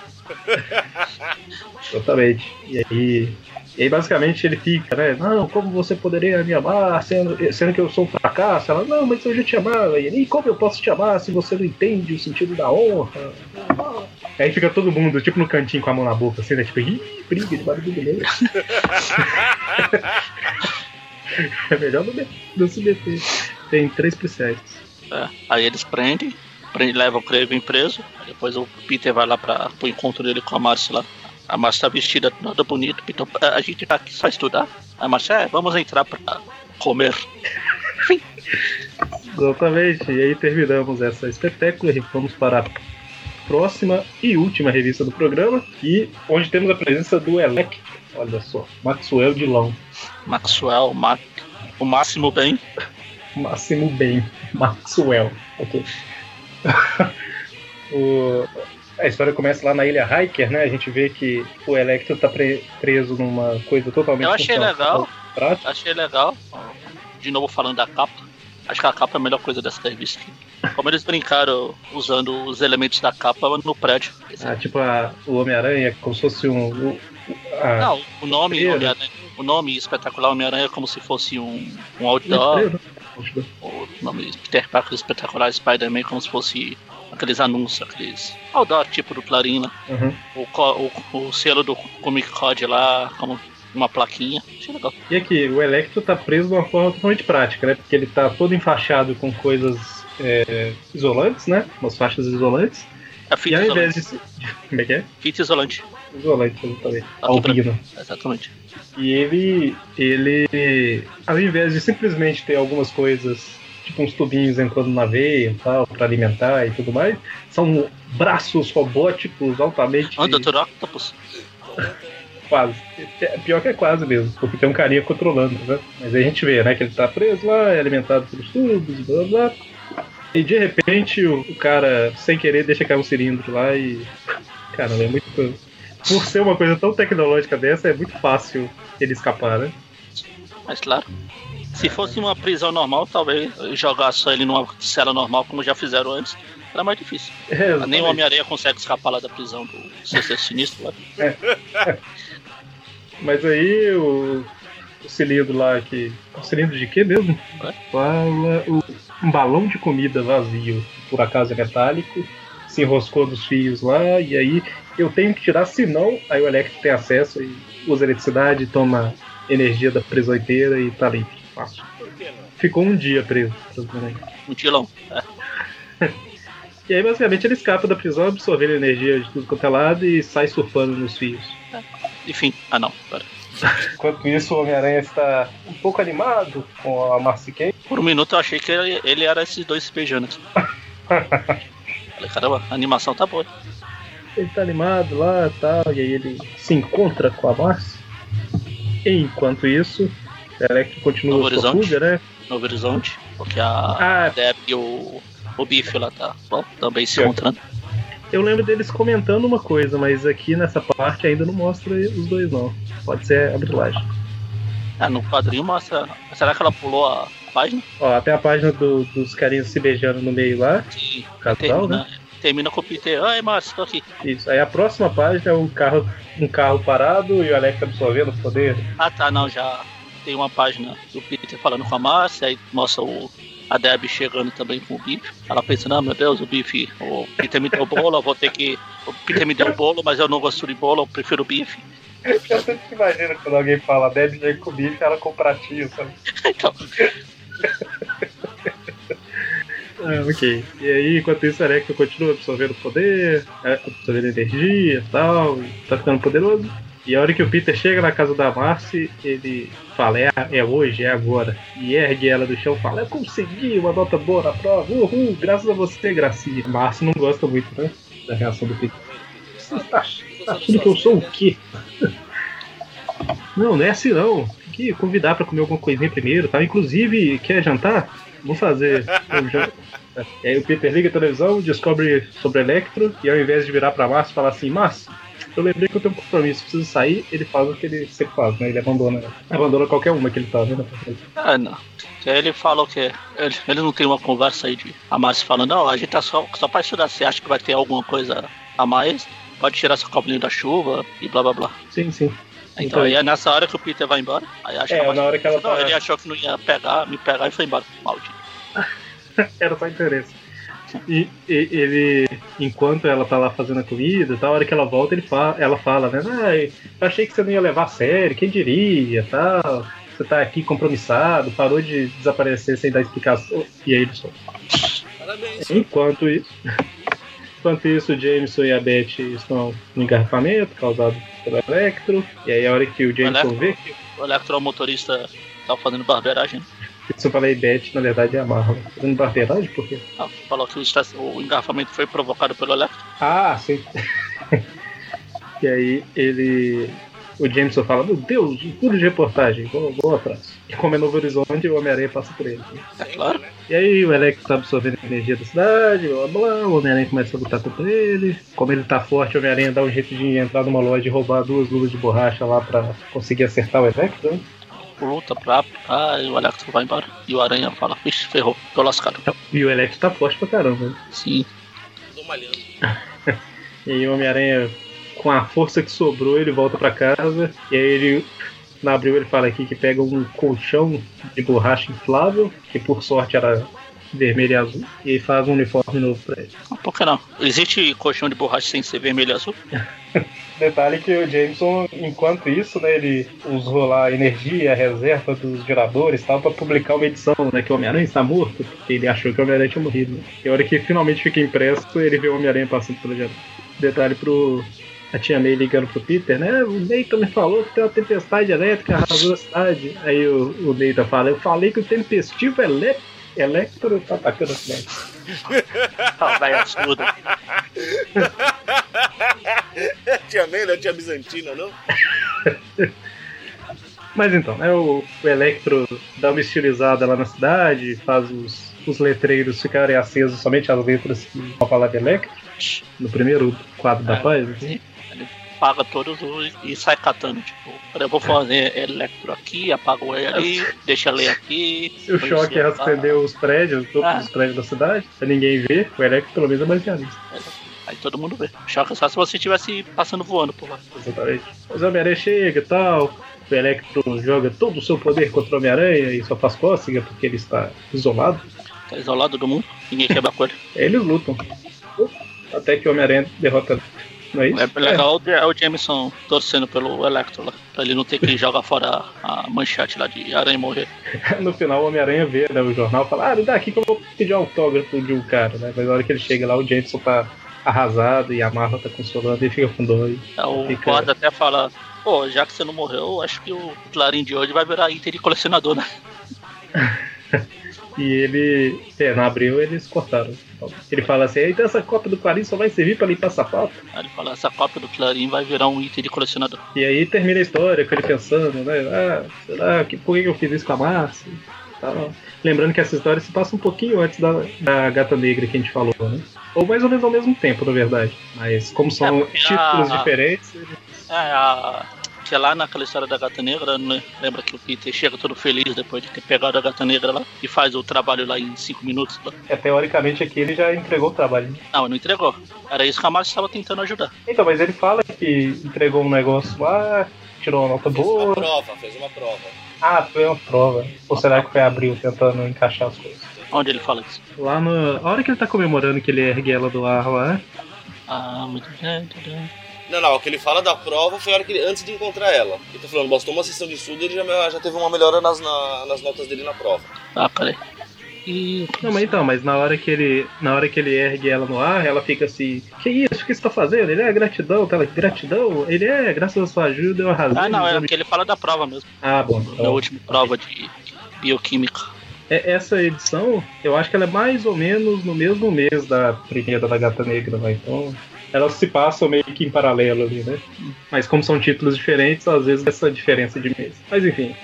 Exatamente. E aí. E aí basicamente ele fica, né? Não, como você poderia me amar, sendo, sendo que eu sou um fracasso? Ela, não, mas eu já te amava. E como eu posso te amar se você não entende o sentido da honra? Aí fica todo mundo, tipo, no cantinho com a mão na boca, assim, né? Tipo, ih, briga de barulho mesmo. é melhor não, não se meter. Tem três policiais. é. Aí eles prendem, prendem levam o Kraven preso. Depois o Peter vai lá pra, pro encontro dele com a Márcia lá. A Márcia tá vestida toda bonita. "Ah, a gente tá aqui só estudar. A Márcia, é, vamos entrar pra comer. Exatamente. E aí terminamos essa espetáculo e vamos para a próxima e última revista do programa, e onde temos a presença do Electro. Olha só, Maxwell de Lão. Maxwell, Ma o Máximo bem. Máximo bem. Maxwell. Ok. O- A história começa lá na ilha Hiker, né? A gente vê que o Electro tá pre- preso numa coisa totalmente Eu achei legal. prática. Achei legal. De novo falando da capa. Acho que a capa é a melhor coisa dessa revista aqui. Como eles brincaram usando os elementos da capa no prédio. Ah, tipo a- o Homem-Aranha, como se fosse um. o- a- Não, o nome. Homem-Aranha- o nome espetacular Homem-Aranha é como se fosse um, um outdoor. né? O nome Peter Parker espetacular Spider-Man como se fosse aqueles anúncios, aqueles outdoor tipo do Clarim lá. Uhum. O, o, o selo do Comic Code lá, como uma plaquinha. Achei legal. E aqui, o Electro tá preso de uma forma totalmente prática, né? Porque ele tá todo enfaixado com coisas é, isolantes, né? Umas faixas isolantes. É E fita ao isolante. invés de. Como é que é? Fita isolante. Isolante, exatamente. Tá Albino. Exatamente. E ele. Ele. Ao invés de simplesmente ter algumas coisas, tipo uns tubinhos entrando na veia e tal, pra alimentar e tudo mais, são braços robóticos altamente. Ah, Dr. Octopus. Quase. É, Pior que é quase mesmo, porque tem um carinha controlando, né? Mas aí a gente vê, né, que ele tá preso lá, é alimentado pelos tubos, blá blá. E de repente o, o cara, sem querer, deixa cair um cilindro lá e. Caramba, é muito. Por ser uma coisa tão tecnológica dessa, é muito fácil ele escapar, né? Mas claro. Se fosse uma prisão normal, talvez jogar só ele numa cela normal, como já fizeram antes, era mais difícil. É, Nem o. Homem-Aranha consegue escapar lá da prisão do Sexteto Sinistro. Lá. Mas aí o, o cilindro lá que. O cilindro de quê mesmo? Ué? Fala. O, um balão de comida vazio, por acaso é metálico, se enroscou dos fios lá, e aí eu tenho que tirar, senão aí o Electro tem acesso e usa eletricidade, toma energia da prisão inteira e tá livre. Fácil. Por que não? Ficou um dia preso. Um tilão. É. E aí basicamente ele escapa da prisão, absorvendo energia de tudo quanto é lado e sai surfando nos fios. Enfim. Ah não, pera. Enquanto isso, o Homem-Aranha está um pouco animado com a Marcy Kay. Por um minuto eu achei que ele, ele era esses dois. Falei, caramba, a animação tá boa. Ele tá animado lá e tal, e aí ele se encontra com a Marcy. Enquanto isso, o Electro continua Novo sua Horizonte. fuga, né? Novo Horizonte. Porque a Ah, Deb e o, o Biff lá tá bom, também se Certo. encontrando. eu lembro deles comentando uma coisa, mas aqui nessa parte ainda não mostra os dois, não. Pode ser a brilagem. Ah, no quadrinho mostra. Será que ela pulou a página? Ó, até a página do- dos carinhas se beijando no meio lá, Sim. casal, termina, né? termina com o Peter. Ai, Márcio, tô aqui. Isso. Aí a próxima página é um carro, um carro parado e o Electro absorvendo o poder. Ah tá, não, já tem uma página do Peter falando com a Márcia, aí mostra o, a Deb chegando também com o bife. Ela pensando, ah meu Deus, o bife, o Peter me deu bolo, eu vou ter que. O Peter me deu bolo, mas eu não gosto de bolo, eu prefiro bife. Eu sempre imagino quando alguém fala Deb vem com bife, ela com pratinho, sabe? Então, Ah, ok. E aí, enquanto isso, o Electro continua absorvendo poder, é, absorvendo energia e tal, e tá ficando poderoso. E a hora que o Peter chega na casa da Marcy, ele fala, é, é hoje, é agora. E ergue ela do chão e fala, eu consegui uma nota boa na prova, uhul, graças a você, Gracinha. Marcy não gosta muito, né, da reação do Peter. Você tá, tá achando que eu sou o quê? Não, não é assim não. Tem que convidar pra comer alguma coisinha primeiro, tá? Inclusive, quer jantar? Vamos fazer. E aí o Peter liga a televisão, descobre sobre Electro, e ao invés de virar pra Márcio falar assim, Márcio, eu lembrei que eu tenho um compromisso, preciso sair, ele faz o que ele sempre faz, né? Ele abandona. Abandona qualquer uma que ele tá vendo. ah, não. Ele falou que ele, ele não tem uma conversa aí de a Márcia falando, não, a gente tá só, só pra estudar, você acha que vai ter alguma coisa a mais? Pode tirar seu copinho da chuva e blá blá blá. Sim, sim. Então, Então, aí é nessa hora que o Peter vai embora. Aí acho É, que na hora que ela falou, tá- Ele achou que não ia pegar, me pegar e foi embora. Maldito. Era só interesse. E, e- ele, enquanto ela tá lá fazendo a comida, tá, a hora que ela volta, ele fala, ela fala, né? Ah, eu achei que você não ia levar a sério, quem diria, tal. Você tá aqui compromissado, parou de desaparecer sem dar explicação. E aí ele só. Parabéns. Enquanto isso, enquanto isso, o Jameson e a Beth estão no engarrafamento causado pelo Electro. E aí a hora que o Jameson Electro? vê que O Electro é o motorista tava fazendo barbeiragem. Se eu falei Beth, na verdade é a Marla. Fazendo barbeiragem, por quê? Ah, falou que o, esta- o engarrafamento foi provocado pelo Electro. Ah, sim. e aí ele. O Jameson fala, meu Deus, furo de reportagem, vou, vou atrás. E como é Novo Horizonte, o Homem-Aranha passa por ele. É claro. E aí o Electro tá absorvendo a energia da cidade, blá blá blá, o Homem-Aranha começa a lutar contra ele. Como ele tá forte, o Homem-Aranha dá um jeito de entrar numa loja e roubar duas luvas de borracha lá pra conseguir acertar o Electro. né? Luta pra. Ah, e o Electro vai embora. E o Aranha fala, vixe, ferrou, tô lascado. E o Electro tá forte pra caramba. né? Sim. Tô malhando. E aí o Homem-Aranha, com a força que sobrou, ele volta pra casa. E aí ele, na abril, ele fala aqui que pega um colchão de borracha inflável, que por sorte era vermelho e azul, e faz um uniforme novo pra ele. Ah, Por que não? Existe colchão de borracha sem ser vermelho e azul? Detalhe que o Jameson, enquanto isso, né, ele usou lá a energia, a reserva dos geradores e tal, pra publicar uma edição, né, que o Homem-Aranha está morto, porque ele achou que o Homem-Aranha tinha morrido. Né? E a hora que finalmente fica impresso, ele vê o Homem-Aranha passando pelo gerador. Detalhe pro. A tia May ligando pro Peter, né? O Nathan me falou que tem uma tempestade elétrica arrasou a cidade. Aí o, o Nathan fala, eu falei que o tempestivo elé Electro tá atacando a cidade. Ah, velho, absurdo. Tia May, não é tia Bizantina, não? Mas então, né, o, o Electro dá uma estilizada lá na cidade, faz os, os letreiros ficarem acesos somente as letras que vão falar de Electro, no primeiro quadro da É, página. sim. Ele paga todos os e sai catando. Tipo, "Pera, eu vou fazer Electro aqui, apaga o E ali, deixa ler aqui. E o choque é acender os prédios, todos Ah. os prédios da cidade, pra ninguém ver. O Electro pelo menos é mais realista. Aí todo mundo vê. Choque é só se você estivesse passando voando por lá. Exatamente. Mas o Homem-Aranha chega e tal. O Electro joga todo o seu poder contra o Homem-Aranha e só faz cócega porque ele está isolado. Tá isolado do mundo, ninguém quebra com ele. Eles lutam. Até que o Homem-Aranha derrota. Não é isso? É legal é o Jameson torcendo pelo Electro lá. Pra ele não ter que jogar fora a manchete lá de aranha morrer. No final, o Homem-Aranha vê né, o jornal e fala: Ah, me dá aqui que eu vou pedir um autógrafo de um cara, né? Mas na hora que ele chega lá, o Jameson tá arrasado e a Marla tá consolando e fica com. E... Aí O Fica- guarda até fala, pô, já que você não morreu, acho que o Clarim de hoje vai virar item de colecionador, né? E ele. É, no abril eles cortaram. Ele fala assim: então essa cópia do Clarim só vai servir pra limpar sapato. Aí ele fala, essa cópia do Clarim vai virar um item de colecionador. E aí termina a história com ele pensando, né? Ah, será que por que eu fiz isso com a Márcia? Lembrando que essa história se passa um pouquinho antes da, da Gata Negra que a gente falou, né? Ou mais ou menos ao mesmo tempo, na verdade. Mas como são É, títulos a- diferentes, ele- É, a... que lá naquela história da Gata Negra, né? lembra que o Peter chega todo feliz depois de ter pegado a Gata Negra lá e faz o trabalho lá em 5 minutos. Lá. é, teoricamente aqui ele já entregou o trabalho. né? Não, não entregou. Era isso que a Márcia estava tentando ajudar. Então, mas ele fala que entregou um negócio lá, tirou uma nota Fez uma boa. prova, fez uma prova. Ah, foi uma prova. Ou será que foi abril tentando encaixar as coisas? Onde ele fala isso? Lá no. A hora que ele tá comemorando que ele ergue ela do ar lá. Ah, muito bem. Não, não, o que ele fala da prova foi a hora que ele, antes de encontrar ela. Ele tá falando, bastou uma sessão de estudo e ele já, já teve uma melhora nas, na- nas notas dele na prova. Ah, peraí. E. Não, mas então, mas na hora que ele. Na hora que ele ergue ela no ar, ela fica assim, que isso? O que você tá fazendo? Ele é gratidão, tá? Gratidão? Ele é, graças à sua ajuda, eu arrasei. Ah, não, é porque ele fala da prova mesmo. Ah, bom. Na Então, última prova de bioquímica. é- essa edição, eu acho que ela é mais ou menos no mesmo mês da primeira da Gata Negra, né? Então, elas se passam meio que em paralelo ali, né? Mas como são títulos diferentes, às vezes essa diferença de mês. Mas enfim,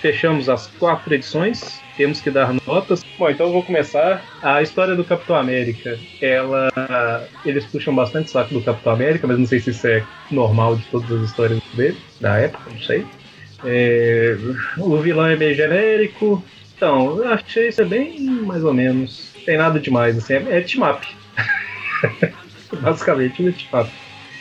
fechamos as quatro edições. Temos que dar notas. Bom, então eu vou começar. A história do Capitão América, ela. Eles puxam bastante saco do Capitão América, mas não sei se isso é normal de todas as histórias dele, da época, não sei. É, o vilão é meio genérico. Então, eu achei isso é bem mais ou menos. Tem nada demais, assim, é, é team up. Basicamente, é team up.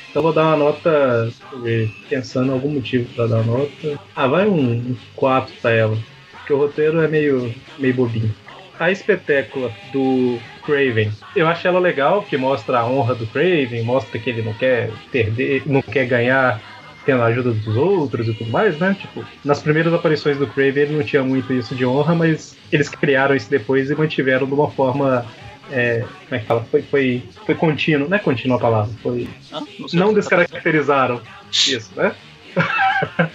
Então eu vou dar uma nota, ver, pensando em algum motivo pra dar nota. Ah, vai um 4 pra ela. Porque o roteiro é meio, meio bobinho. A espetácula do Craven, eu acho ela legal, que mostra a honra do Craven, mostra que ele não quer perder, não quer ganhar tendo a ajuda dos outros e tudo mais, né? Tipo, nas primeiras aparições do Craven ele não tinha muito isso de honra, mas eles criaram isso depois e mantiveram de uma forma. É, como é que fala? Foi, foi, foi contínuo, não é contínuo a palavra, foi. Ah, não Não tá descaracterizaram isso, né?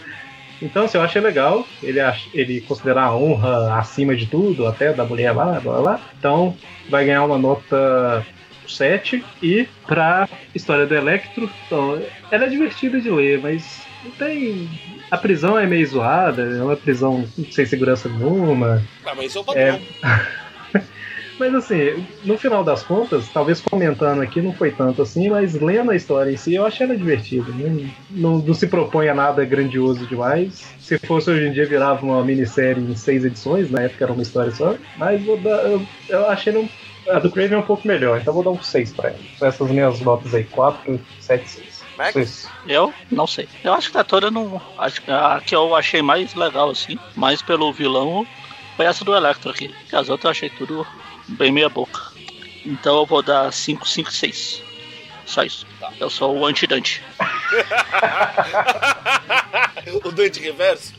então, assim, eu achei legal ele, ele considerar a honra acima de tudo, até da mulher lá, blá blá blá. Então, vai ganhar uma nota 7. E pra história do Electro, então, ela é divertida de ler, mas não tem. A prisão é meio zoada, é uma prisão sem segurança nenhuma. Ah, mas isso é o padrão. Mas assim, no final das contas, talvez comentando aqui não foi tanto assim, mas lendo a história em si, eu achei ela divertida. Não, não, não se propõe a nada grandioso demais. Se fosse hoje em dia, virava uma minissérie em seis edições, na época era uma história só. Mas vou dar, eu, eu achei a do Craven um pouco melhor, então vou dar um 6 pra ela. São essas minhas notas aí, 4, 7, 6. Max? Isso. Eu não sei. Eu acho que a toda não. Acho que a que eu achei mais legal, assim, mais pelo vilão, foi essa do Electro aqui. Que as outras eu achei tudo bem meia boca. Então eu vou dar 5, 5, 6. Só isso. Tá. Eu sou o anti-Dante. o Dante Reverso?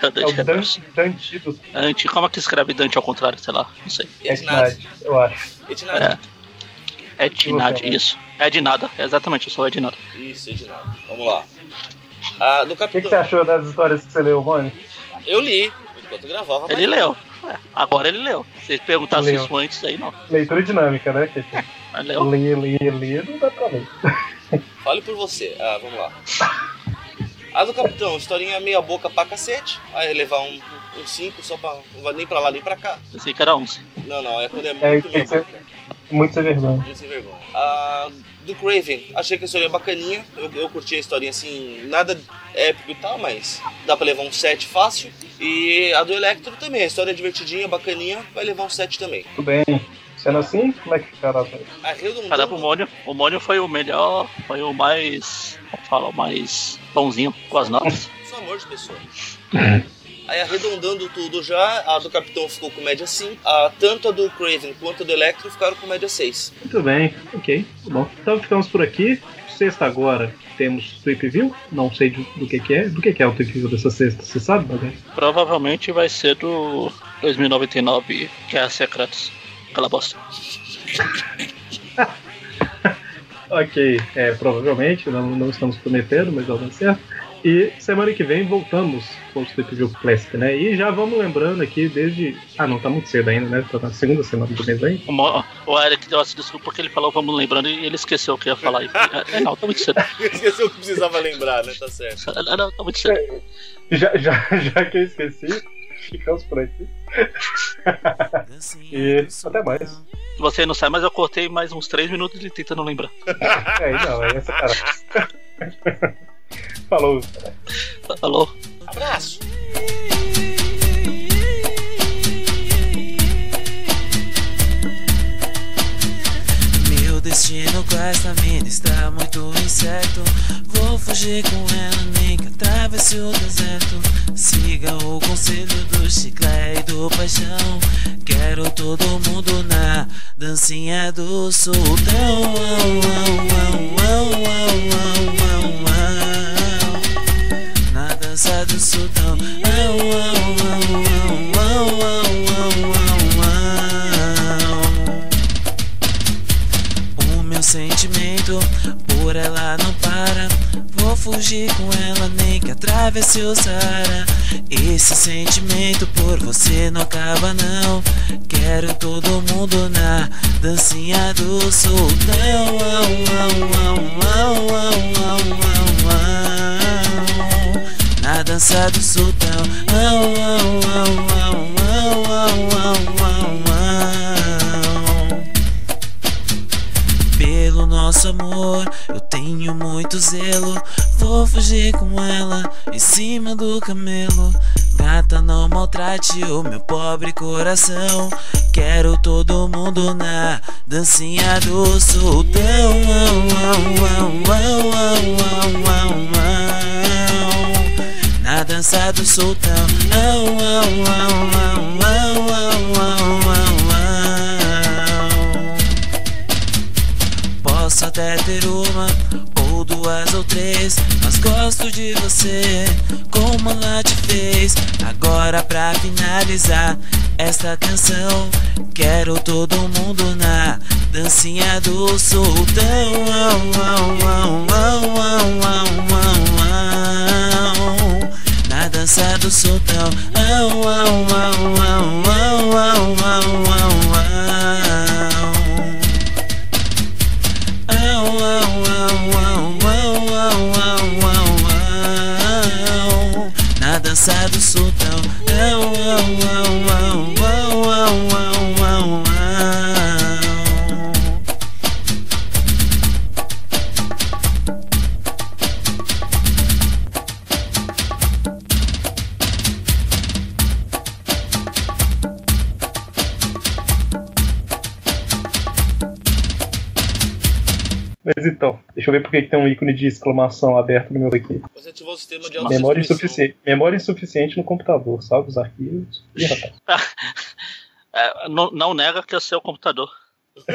É o É Dante o Reverso. Dante, Dantido. Anti, como é que escreve Dante ao contrário? Sei lá, não sei. É de nada. Etnad, eu acho. É de nada. É de nada, isso. É de nada, exatamente, eu sou é de nada. Isso, é de nada. Vamos lá. Ah, do O que, que você achou das histórias que você leu, Rony? Eu li enquanto gravava. Ele mas- leu. É, agora ele leu. Se ele perguntasse Leu. isso antes aí, não. Leitura dinâmica, né? Que Ele leu. ler, ler, ler, não dá pra ler. Fale por você. Ah, vamos lá. A do Capitão, historinha meia boca pra cacete. Vai levar um 5 um só pra. Não vai nem pra lá nem pra cá. Pensei que era 11. Não, não, é quando é É, muito meia boca. Muito sem vergonha. Muito sem vergonha. A do Craven, achei que a história é bacaninha. Eu, eu curti a historinha assim, nada épico e tal, mas dá pra levar um 7 fácil. E a do Electro também, a história é divertidinha, bacaninha, vai levar um 7 também. Tudo bem. Sendo assim, como é que ficará? A Caramba, o redundância. Mônio, o Mônio foi o melhor, foi o mais, como fala, o mais bonzinho com as notas. Sou amor de pessoa. Aí arredondando tudo já, a do Capitão ficou com média 5, a, tanto a do Craven quanto a do Electro ficaram com média 6. Muito bem, ok. Tá bom. Então ficamos por aqui. Sexta agora temos Trip View. Não sei do, do que, que é. Do que, que é o Trip View dessa sexta? Você sabe, Bagé? Provavelmente vai ser do 2099 Guerras Secretas. Aquela bosta. Ok, é, provavelmente, não, não estamos prometendo, mas vai dar certo. E semana que vem voltamos com o Trip View Classic, né? E já vamos lembrando aqui desde. Ah, não, tá muito cedo ainda, né? Tá na segunda semana do mês ainda. O, Eric deu essa desculpa porque ele falou, vamos lembrando, e ele esqueceu o que ia falar. É, não, tá muito cedo. Esqueceu o que precisava lembrar, né? Tá certo. É, Não, tá muito cedo. Já, já, já que eu esqueci, ficamos por aqui. e até mais. Você não sabe, mas eu cortei mais uns 3 minutos ele tentando lembrar. É, não, é essa cara. Falou. Falou. Abraço! Destino com esta mina está muito incerto. Vou fugir com ela, nem que atravesse o deserto. Siga o conselho do chiclete e do paixão. Quero todo mundo na dancinha do sultão. Na dança do sultão. Sentimento por ela não para. Vou fugir com ela, nem que atravesse o Saara. Esse sentimento por você não acaba, não. Quero todo mundo na dancinha do sultão. Na dança do sultão. Nosso amor, eu tenho muito zelo. Vou fugir com ela em cima do camelo. Gata, não maltrate o meu pobre coração. Quero todo mundo na dancinha do sultão. Na dança do sultão. Posso até ter uma, ou duas ou três, mas gosto de você como ela te fez. Agora pra finalizar esta canção, quero todo mundo na dancinha do sultão. Na dança do sultão. Na dança do sultão. Mas então, deixa eu ver porque que tem um ícone de exclamação aberto no meu aqui. Você ativou o sistema de Memória insuficiente, memória insuficiente no computador, salve os arquivos. Ih, rapaz. É, não, não nega que é o seu computador.